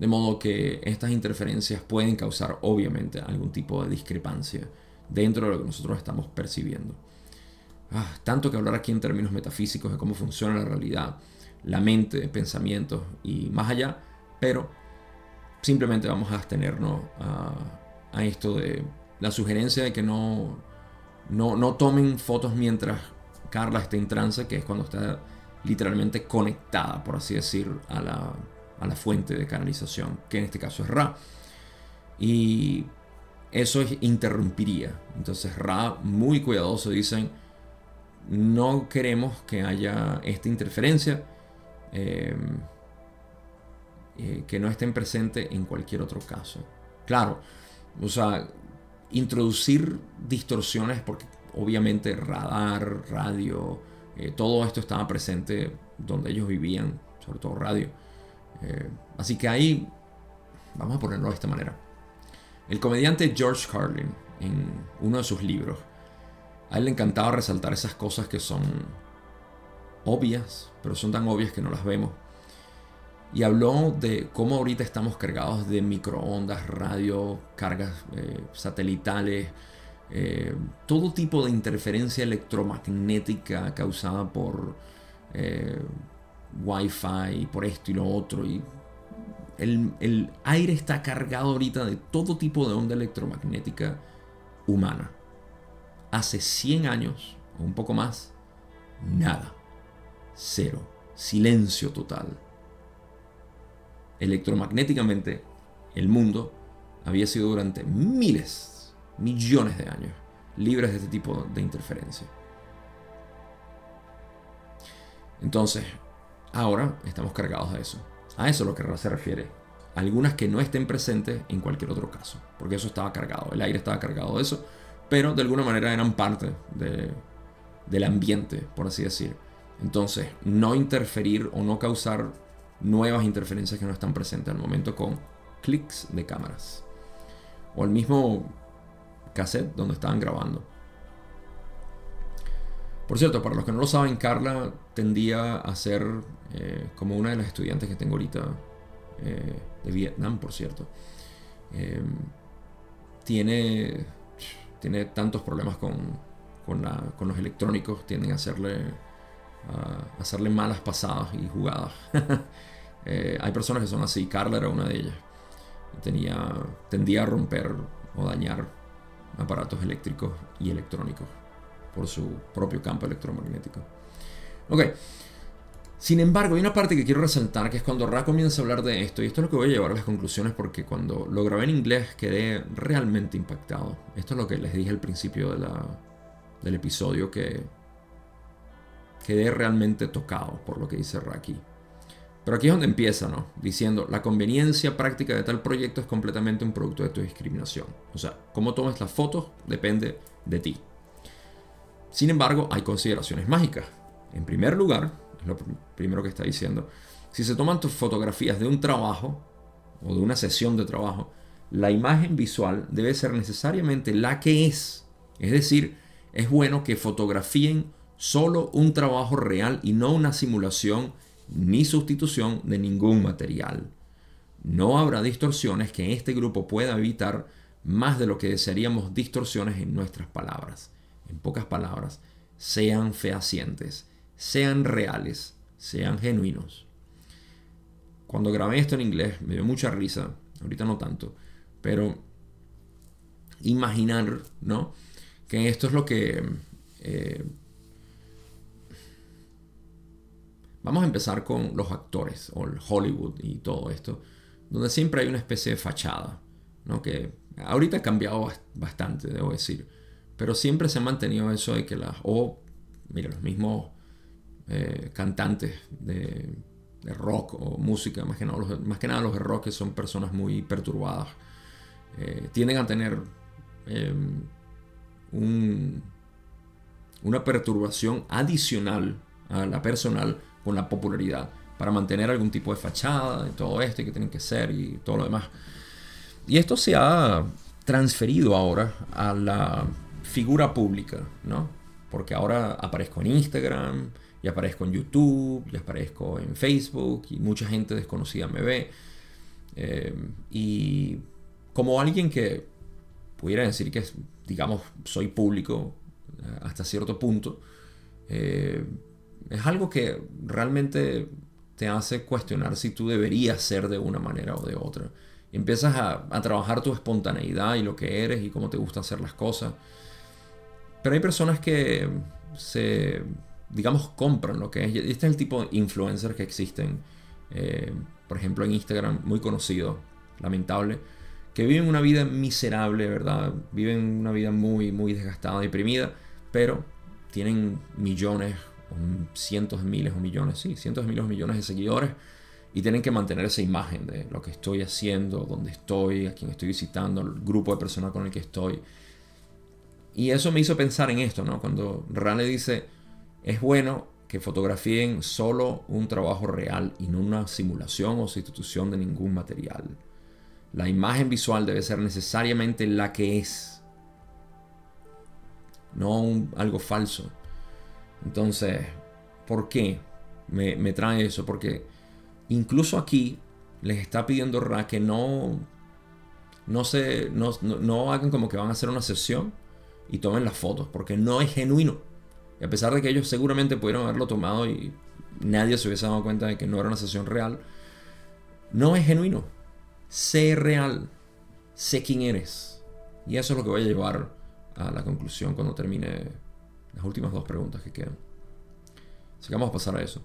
De modo que estas interferencias pueden causar obviamente algún tipo de discrepancia dentro de lo que nosotros estamos percibiendo. Ah, tanto que hablar aquí en términos metafísicos de cómo funciona la realidad, la mente, pensamientos y más allá, pero simplemente vamos a abstenernos a, a esto de la sugerencia de que no, no, no tomen fotos mientras Carla está en trance, que es cuando está literalmente conectada, por así decir, a la, a la fuente de canalización, que en este caso es Ra. Y eso interrumpiría. Entonces Ra, muy cuidadoso, dicen, no queremos que haya esta interferencia, eh, eh, que no estén presentes en cualquier otro caso. Claro, o sea, introducir distorsiones porque obviamente radar, radio, eh, todo esto estaba presente donde ellos vivían, sobre todo radio. así que ahí, vamos a ponerlo de esta manera. El comediante George Carlin, en uno de sus libros, a él le encantaba resaltar esas cosas que son obvias, pero son tan obvias que no las vemos. Y habló de cómo ahorita estamos cargados de microondas, radio, cargas eh, satelitales, eh, todo tipo de interferencia electromagnética causada por eh, Wi-Fi, por esto y lo otro. Y el, el aire está cargado ahorita de todo tipo de onda electromagnética humana hace 100 años o un poco más, nada. Cero. Silencio total. Electromagnéticamente, el mundo había sido durante miles, millones de años libres de este tipo de interferencia. Entonces, ahora estamos cargados de eso. A eso es lo que se refiere. Algunas que no estén presentes en cualquier otro caso. Porque eso estaba cargado. El aire estaba cargado de eso pero de alguna manera eran parte del ambiente, por así decir. Entonces, no interferir o no causar nuevas interferencias que no están presentes al momento con clics de cámaras. O el mismo cassette donde estaban grabando. Por cierto, para los que no lo saben, Carla tendía a ser eh, como una de las estudiantes que tengo ahorita eh, de Vietnam, por cierto. Eh, tiene tiene tantos problemas con, los electrónicos, tienden a hacerle, hacerle malas pasadas y jugadas. *laughs* Eh, hay personas que son así, Carla era una de ellas. Tenía, tendía a romper o dañar aparatos eléctricos y electrónicos por su propio campo electromagnético. Ok, sin embargo, hay una parte que quiero resaltar, que es cuando Ra comienza a hablar de esto, y esto es lo que voy a llevar a las conclusiones porque cuando lo grabé en inglés quedé realmente impactado. Esto es lo que les dije al principio del episodio, que quedé realmente tocado por lo que dice Ra aquí. Pero aquí es donde empieza, ¿no? Diciendo, la conveniencia práctica de tal proyecto es completamente un producto de tu discriminación. O sea, cómo tomas las fotos depende de ti. Sin embargo, hay consideraciones mágicas. En primer lugar, lo primero que está diciendo. Si se toman tus fotografías de un trabajo o de una sesión de trabajo, la imagen visual debe ser necesariamente la que es. Es decir, es bueno que fotografíen solo un trabajo real y no una simulación ni sustitución de ningún material. No habrá distorsiones que este grupo pueda evitar más de lo que desearíamos distorsiones en nuestras palabras. En pocas palabras, sean fehacientes sean reales, sean genuinos. Cuando grabé esto en inglés me dio mucha risa, ahorita no tanto, pero imaginar, ¿no? Que esto es lo que... Eh, vamos a empezar con los actores o el Hollywood y todo esto, donde siempre hay una especie de fachada, ¿no? Que ahorita ha cambiado bastante, debo decir, pero siempre se ha mantenido eso de que las... O, mira, los mismos eh, cantantes de, rock o música, más que, nada los, más que nada los de rock que son personas muy perturbadas, eh, tienden a tener em, una perturbación adicional a la personal con la popularidad para mantener algún tipo de fachada y todo esto y que tienen que ser y todo lo demás. Y esto se ha transferido ahora a la figura pública, ¿no? Porque ahora aparezco en Instagram, y aparezco en YouTube, y aparezco en Facebook, y mucha gente desconocida me ve. Eh, y como alguien que pudiera decir que, digamos, soy público eh, hasta cierto punto, eh, es algo que realmente te hace cuestionar si tú deberías ser de una manera o de otra. empiezas a, a, trabajar tu espontaneidad y lo que eres y cómo te gusta hacer las cosas. Pero hay personas que se, digamos, compran lo que es. Este es el tipo de influencers que existen, eh, por ejemplo, en Instagram, muy conocido, lamentable, que viven una vida miserable, ¿verdad? Viven una vida muy, muy desgastada, deprimida, pero tienen millones, cientos de miles o millones, sí, cientos de miles o millones de seguidores y tienen que mantener esa imagen de lo que estoy haciendo, dónde estoy, a quién estoy visitando, el grupo de personas con el que estoy. Y eso me hizo pensar en esto, ¿no? Cuando Rane dice, es bueno que fotografíen solo un trabajo real y no una simulación o sustitución de ningún material. La imagen visual debe ser necesariamente la que es, no algo falso. Entonces, ¿por qué me, trae eso? Porque incluso aquí les está pidiendo Ra que no, no, se, no, no hagan como que van a hacer una sesión y tomen las fotos, porque no es genuino. Y a pesar de que ellos seguramente pudieron haberlo tomado y nadie se hubiese dado cuenta de que no era una sesión real, no es genuino. Sé real, sé quién eres. Y eso es lo que voy a llevar a la conclusión cuando termine las últimas dos preguntas que quedan. Así que vamos a pasar a eso.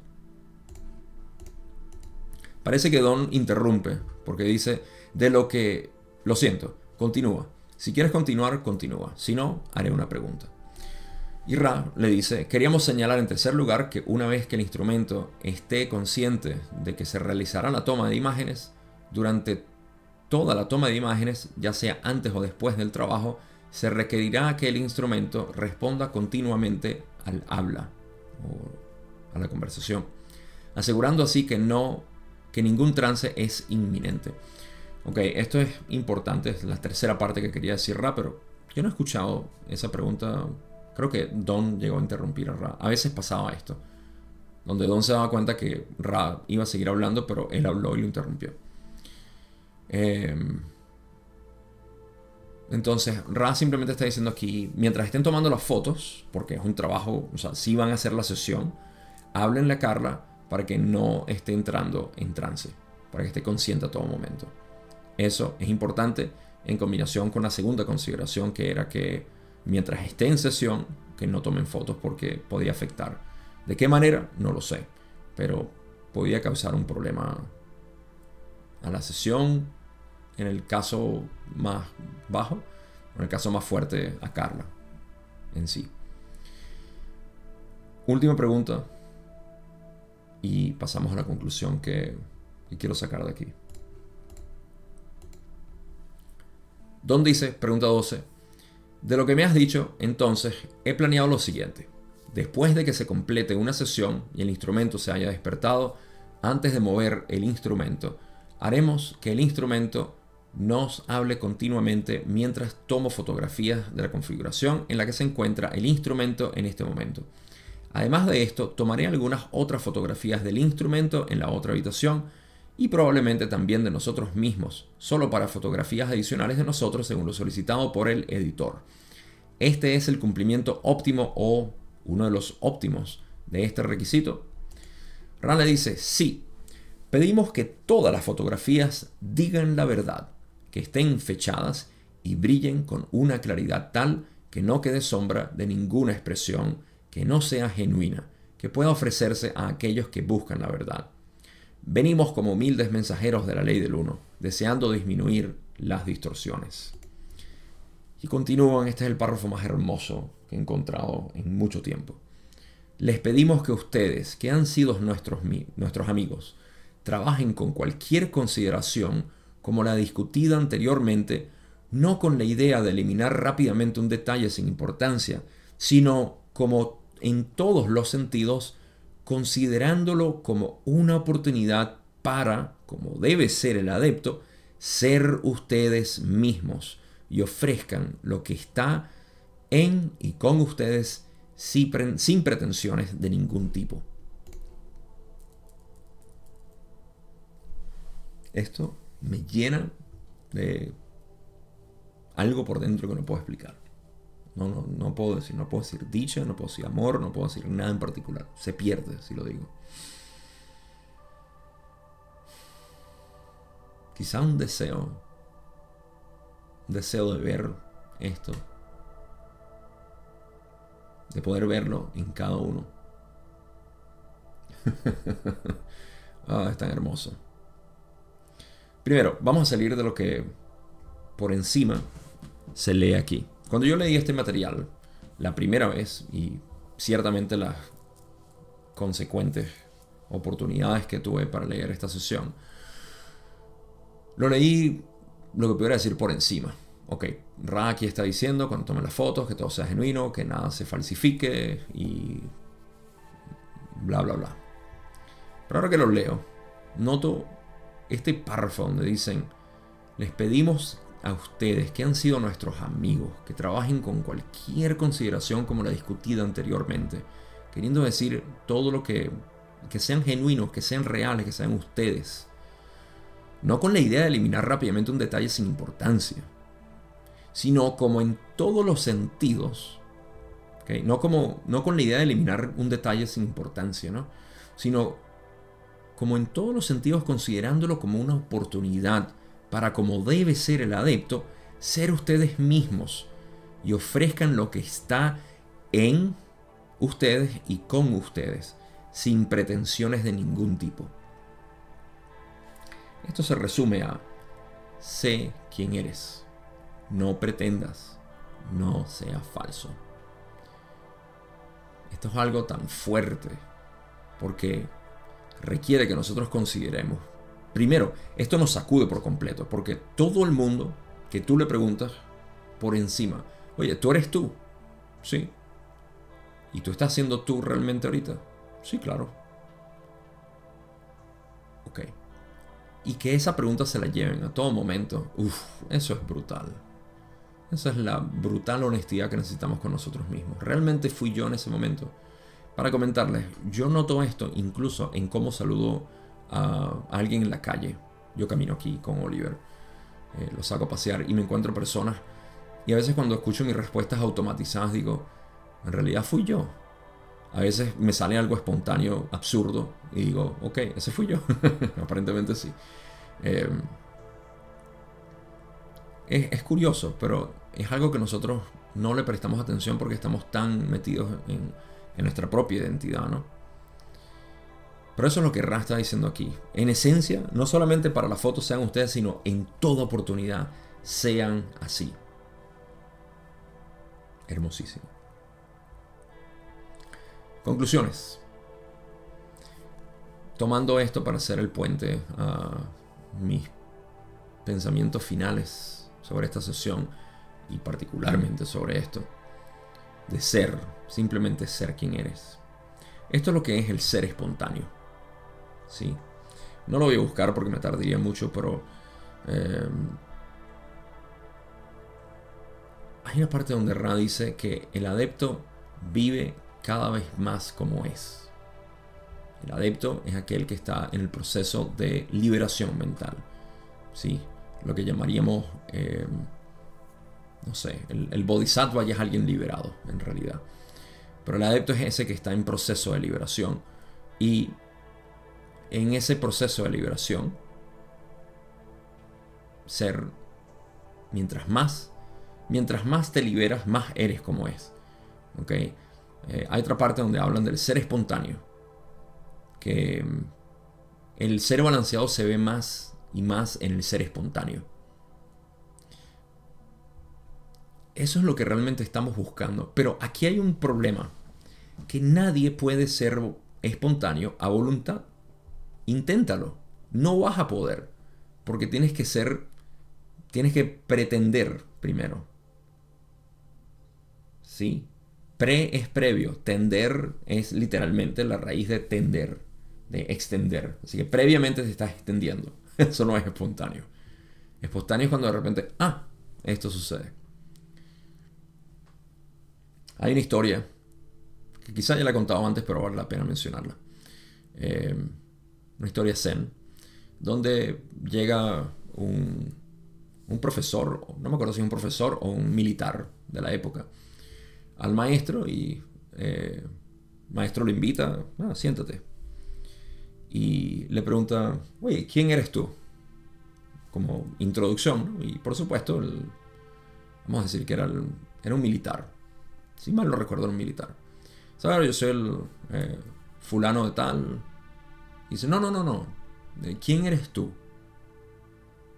Parece que Don interrumpe porque dice, de lo que... Lo siento, continúa. Si quieres continuar, continúa. Si no, haré una pregunta. Y Ra le dice, queríamos señalar en tercer lugar que una vez que el instrumento esté consciente de que se realizará la toma de imágenes, durante toda la toma de imágenes, ya sea antes o después del trabajo, se requerirá que el instrumento responda continuamente al habla o a la conversación, asegurando así que no que ningún trance es inminente. Ok, esto es importante, es la tercera parte que quería decir Ra, pero yo no he escuchado esa pregunta. Creo que Don llegó a interrumpir a Ra. A veces pasaba esto, donde Don se daba cuenta que Ra iba a seguir hablando, pero él habló y lo interrumpió. Em, entonces, Ra simplemente está diciendo aquí, mientras estén tomando las fotos, porque es un trabajo, o sea, si van a hacer la sesión, háblenle a Carla para que no esté entrando en trance, para que esté consciente a todo momento. Eso es importante en combinación con la segunda consideración que era que mientras esté en sesión, que no tomen fotos porque podría afectar. ¿De qué manera? No lo sé, pero podría causar un problema a la sesión en el caso más bajo, en el caso más fuerte a Carla en sí. Última pregunta y pasamos a la conclusión que, quiero sacar de aquí. Don dice, pregunta 12, de lo que me has dicho, entonces he planeado lo siguiente. Después de que se complete una sesión y el instrumento se haya despertado, antes de mover el instrumento, haremos que el instrumento nos hable continuamente mientras tomo fotografías de la configuración en la que se encuentra el instrumento en este momento. Además de esto, tomaré algunas otras fotografías del instrumento en la otra habitación y probablemente también de nosotros mismos, solo para fotografías adicionales de nosotros según lo solicitado por el editor. Este es el cumplimiento óptimo o uno de los óptimos de este requisito. Rale dice, sí, pedimos que todas las fotografías digan la verdad, que estén fechadas y brillen con una claridad tal que no quede sombra de ninguna expresión que no sea genuina, que pueda ofrecerse a aquellos que buscan la verdad. Venimos como humildes mensajeros de la ley del uno, deseando disminuir las distorsiones. Y continúan, este es el párrafo más hermoso que he encontrado en mucho tiempo. Les pedimos que ustedes, que han sido nuestros, nuestros amigos, trabajen con cualquier consideración como la discutida anteriormente, no con la idea de eliminar rápidamente un detalle sin importancia, sino como en todos los sentidos, considerándolo como una oportunidad para, como debe ser el adepto, ser ustedes mismos y ofrezcan lo que está en y con ustedes sin pretensiones de ningún tipo. Esto me llena de algo por dentro que no puedo explicar. No, no, no puedo decir, no puedo decir dicha, no puedo decir amor, no puedo decir nada en particular. Se pierde si lo digo. Quizá un deseo, un deseo de ver esto de poder verlo en cada uno. *laughs* ah, es tan hermoso. Primero, vamos a salir de lo que por encima se lee aquí. Cuando yo leí este material la primera vez y ciertamente las consecuentes oportunidades que tuve para leer esta sesión, lo leí lo que pudiera decir por encima ok, Ra aquí está diciendo cuando tomen las fotos que todo sea genuino, que nada se falsifique y bla, bla, bla. Pero ahora que lo leo, noto este párrafo donde dicen, les pedimos a ustedes que han sido nuestros amigos, que trabajen con cualquier consideración como la discutida anteriormente, queriendo decir todo lo que, que sean genuinos, que sean reales, que sean ustedes. No con la idea de eliminar rápidamente un detalle sin importancia sino como en todos los sentidos, no, como, no con la idea de eliminar un detalle sin importancia, ¿no? sino como en todos los sentidos considerándolo como una oportunidad para como debe ser el adepto, ser ustedes mismos y ofrezcan lo que está en ustedes y con ustedes, sin pretensiones de ningún tipo. Esto se resume a sé quién eres. No pretendas, no sea falso. Esto es algo tan fuerte porque requiere que nosotros consideremos. Primero, esto nos sacude por completo porque todo el mundo que tú le preguntas por encima, oye, tú eres tú, sí. ¿Y tú estás siendo tú realmente ahorita? Sí, claro. Ok. Y que esa pregunta se la lleven a todo momento, uff, eso es brutal. Esa es la brutal honestidad que necesitamos con nosotros mismos. Realmente fui yo en ese momento. Para comentarles, yo noto esto incluso en cómo saludo a alguien en la calle. Yo camino aquí con Oliver, eh, lo saco a pasear y me encuentro personas. Y a veces cuando escucho mis respuestas automatizadas digo, en realidad fui yo. A veces me sale algo espontáneo, absurdo, y digo, ok, ese fui yo. *laughs* Aparentemente sí. Eh, es, curioso, pero es algo que nosotros no le prestamos atención porque estamos tan metidos en, nuestra propia identidad, ¿no? Pero eso es lo que Ra está diciendo aquí. En esencia, no solamente para la foto sean ustedes, sino en toda oportunidad sean así. Hermosísimo. Conclusiones. Tomando esto para hacer el puente a mis pensamientos finales sobre esta sesión y particularmente sobre esto, de ser, simplemente ser quien eres. Esto es lo que es el ser espontáneo. ¿Sí? No lo voy a buscar porque me tardaría mucho, pero em, hay una parte donde Ra dice que el adepto vive cada vez más como es. El adepto es aquel que está en el proceso de liberación mental. ¿sí? lo que llamaríamos, eh, no sé, el, bodhisattva ya es alguien liberado en realidad. Pero el adepto es ese que está en proceso de liberación. Y en ese proceso de liberación, ser, mientras más, mientras más te liberas, más eres como es. ¿ok? Eh, hay otra parte donde hablan del ser espontáneo. Que mm, el ser balanceado se ve más y más en el ser espontáneo. Eso es lo que realmente estamos buscando. Pero aquí hay un problema. que nadie puede ser espontáneo a voluntad. Inténtalo. No vas a poder. Porque tienes que ser, tienes que pretender primero. ¿Sí? Pre es previo. Tender es literalmente la raíz de tender, de extender. Así que previamente te estás extendiendo. *laughs* Eso no es espontáneo. Espontáneo es cuando de repente, ah, esto sucede. Hay una historia que quizá ya la he contado antes, pero vale la pena mencionarla. Eh, una historia zen, donde llega un, un profesor, no me acuerdo si es un profesor o un militar de la época, al maestro y el eh, maestro lo invita, ah, siéntate. Y le pregunta, oye, ¿quién eres tú? Como introducción, y por supuesto, vamos a decir que era, era un militar. Si mal no recuerdo, era un militar. ¿Sabes? Yo soy el eh, fulano de tal. Y dice, no, no, no, no. ¿Quién eres tú?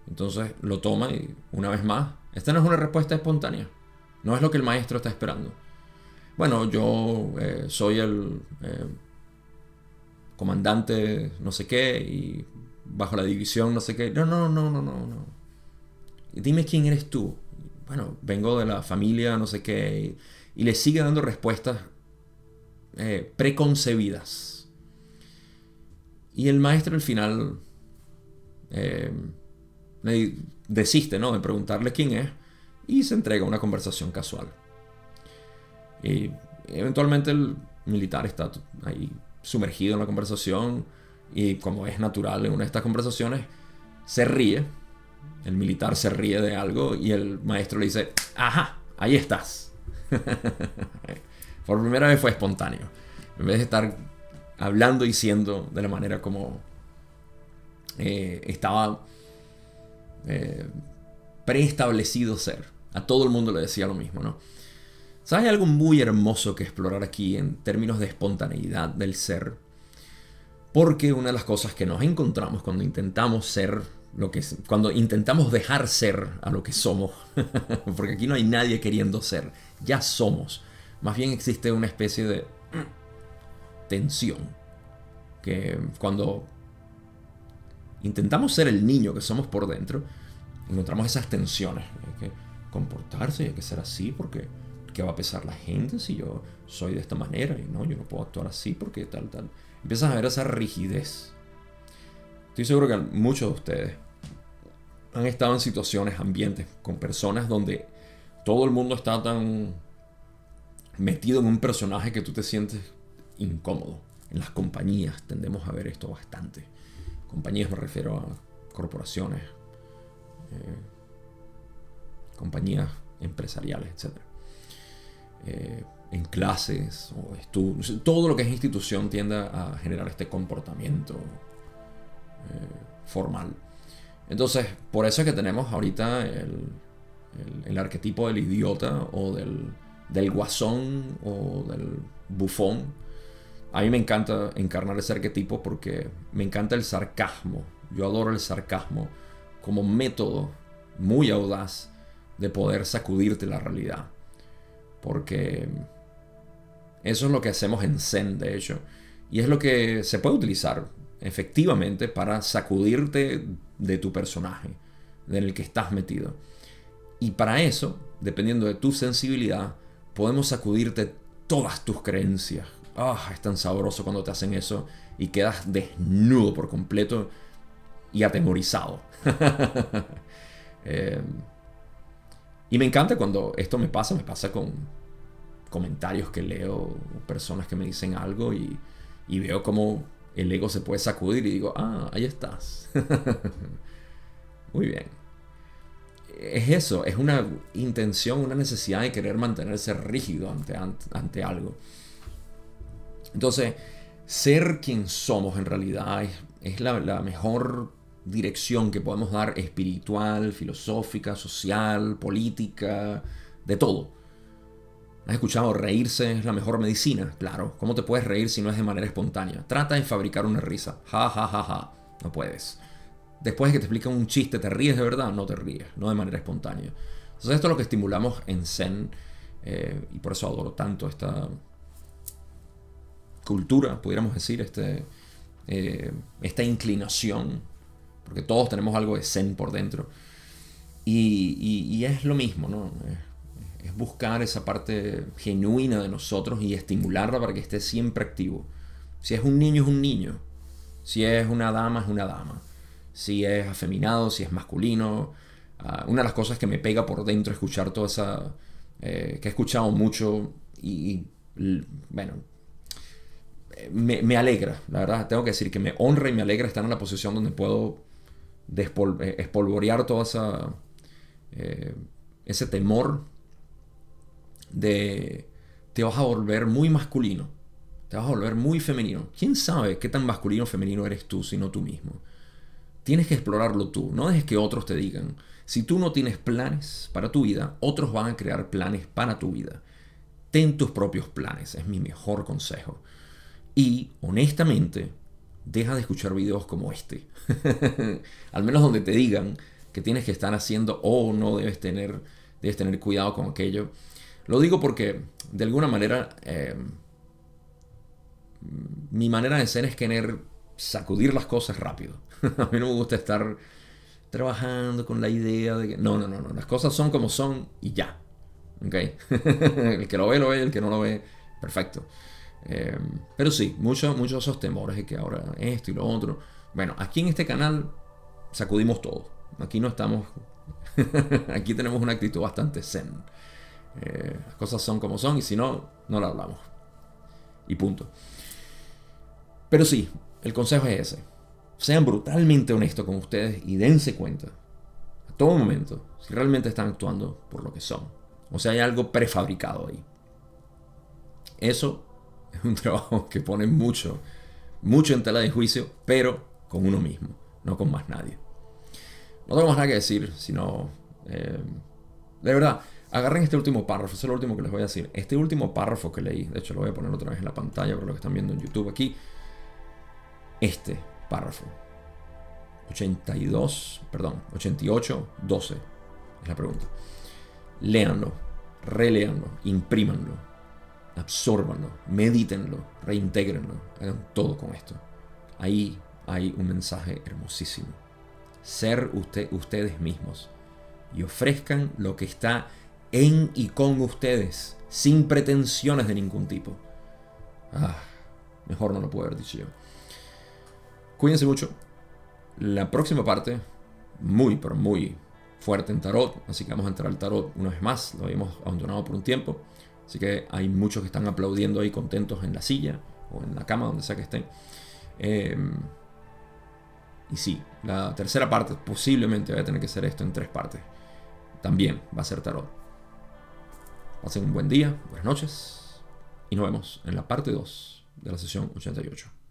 Entonces lo toma y una vez más, esta no es una respuesta espontánea. No es lo que el maestro está esperando. Bueno, yo eh, soy el eh, comandante no sé qué y bajo la división no sé qué. No, no, no, no, no, no. Dime quién eres tú. Bueno, vengo de la familia no sé qué. Y, le sigue dando respuestas eh, preconcebidas. Y el maestro al final desiste ¿no? de preguntarle quién es y se entrega a una conversación casual. Y eventualmente el militar está ahí sumergido en la conversación y como es natural en una de estas conversaciones, se ríe. El militar se ríe de algo y el maestro le dice, ajá, ahí estás. *laughs* Por primera vez fue espontáneo. En vez de estar hablando y siendo de la manera como eh, estaba eh, preestablecido ser. A todo el mundo le decía lo mismo, ¿no? ¿Sabes algo muy hermoso que explorar aquí en términos de espontaneidad del ser? Porque una de las cosas que nos encontramos cuando intentamos ser lo que cuando intentamos dejar ser a lo que somos, *laughs* porque aquí no hay nadie queriendo ser, ya somos. Más bien existe una especie de tensión que cuando intentamos ser el niño que somos por dentro, encontramos esas tensiones. Hay que comportarse, hay que ser así porque ¿qué va a pensar la gente si yo soy de esta manera? Y no, yo no puedo actuar así porque tal, tal. Empiezas a ver esa rigidez. Estoy seguro que muchos de ustedes han estado en situaciones, ambientes, con personas donde todo el mundo está tan metido en un personaje que tú te sientes incómodo. En las compañías tendemos a ver esto bastante. Compañías me refiero a corporaciones, eh, compañías empresariales, etc. Eh, en clases o estudios, todo lo que es institución tiende a generar este comportamiento eh, formal. Entonces, por eso es que tenemos ahorita el, el, arquetipo del idiota o del, del guasón o del bufón. A mí me encanta encarnar ese arquetipo porque me encanta el sarcasmo. Yo adoro el sarcasmo como método muy audaz de poder sacudirte la realidad. Porque eso es lo que hacemos en Zen, de hecho. Y es lo que se puede utilizar efectivamente para sacudirte de tu personaje, en el que estás metido. Y para eso, dependiendo de tu sensibilidad, podemos sacudirte todas tus creencias. Ah, es tan sabroso cuando te hacen eso y quedas desnudo por completo y atemorizado. *laughs* Eh, y me encanta cuando esto me pasa, me pasa con comentarios que leo, personas que me dicen algo y, veo como el ego se puede sacudir y digo, ah, ahí estás. *laughs* Muy bien. Es eso, es una intención, una necesidad de querer mantenerse rígido ante, ante, algo. Entonces, ser quien somos en realidad es, la, mejor dirección que podemos dar espiritual, filosófica, social, política, de todo. ¿Has escuchado reírse es la mejor medicina? Claro, ¿cómo te puedes reír si no es de manera espontánea? Trata de fabricar una risa. Ja, ja, ja, ja. No puedes. Después de que te explican un chiste, ¿te ríes de verdad? No te ríes, no de manera espontánea. Entonces esto es lo que estimulamos en Zen eh, y por eso adoro tanto esta, cultura, pudiéramos decir, este, eh, esta inclinación, porque todos tenemos algo de zen por dentro. Y, es lo mismo, ¿no? Es, buscar esa parte genuina de nosotros y estimularla para que esté siempre activo. Si es un niño, es un niño. Si es una dama, es una dama. Si es afeminado, si es masculino. Ah, una de las cosas que me pega por dentro escuchar toda esa... Eh, que he escuchado mucho y bueno, me, alegra, la verdad, tengo que decir que me honra y me alegra estar en la posición donde puedo eh, espolvorear todo esa, eh, ese temor de te vas a volver muy masculino, te vas a volver muy femenino. ¿Quién sabe qué tan masculino o femenino eres tú, sino tú mismo? Tienes que explorarlo tú, no dejes que otros te digan. Si tú no tienes planes para tu vida, otros van a crear planes para tu vida. Ten tus propios planes, es mi mejor consejo. Y honestamente, deja de escuchar videos como este. *laughs* Al menos donde te digan que tienes que estar haciendo o no debes tener, debes tener cuidado con aquello. Lo digo porque de alguna manera eh, mi manera de ser es querer sacudir las cosas rápido. *laughs* A mí no me gusta estar trabajando con la idea de que no, no, no, no, las cosas son como son y ya. ¿Ok? *laughs* el que lo ve, lo ve, el que no lo ve, perfecto. Eh, pero sí, muchos, muchos esos temores de que ahora esto y lo otro. Bueno, aquí en este canal sacudimos todo. Aquí no estamos. *laughs* aquí tenemos una actitud bastante zen. Eh, las cosas son como son y si no, no la hablamos. Y punto. Pero sí, el consejo es ese. Sean brutalmente honestos con ustedes y dense cuenta a todo momento si realmente están actuando por lo que son. O sea, hay algo prefabricado ahí. Eso es un trabajo que pone mucho, mucho en tela de juicio, pero con uno mismo, no con más nadie. No tengo más nada que decir, sino... Eh, de verdad, agarren este último párrafo, es lo último que les voy a decir. Este último párrafo que leí, de hecho lo voy a poner otra vez en la pantalla para lo que están viendo en YouTube aquí. Este párrafo. 82, perdón, 88, 12 es la pregunta. Léanlo, releanlo, imprímanlo, absórbanlo, medítenlo, reintégrenlo, hagan todo con esto. Ahí hay un mensaje hermosísimo. Ser usted, ustedes mismos y ofrezcan lo que está en y con ustedes, sin pretensiones de ningún tipo. Ah, mejor no lo puedo haber dicho yo. Cuídense mucho. La próxima parte, muy, pero muy fuerte en tarot, así que vamos a entrar al tarot una vez más, lo habíamos abandonado por un tiempo, así que hay muchos que están aplaudiendo ahí contentos en la silla o en la cama, donde sea que estén. Em, y sí, la tercera parte posiblemente va a tener que ser esto en tres partes. También va a ser tarot. Pasen un buen día, buenas noches y nos vemos en la parte 2 de la sesión 88.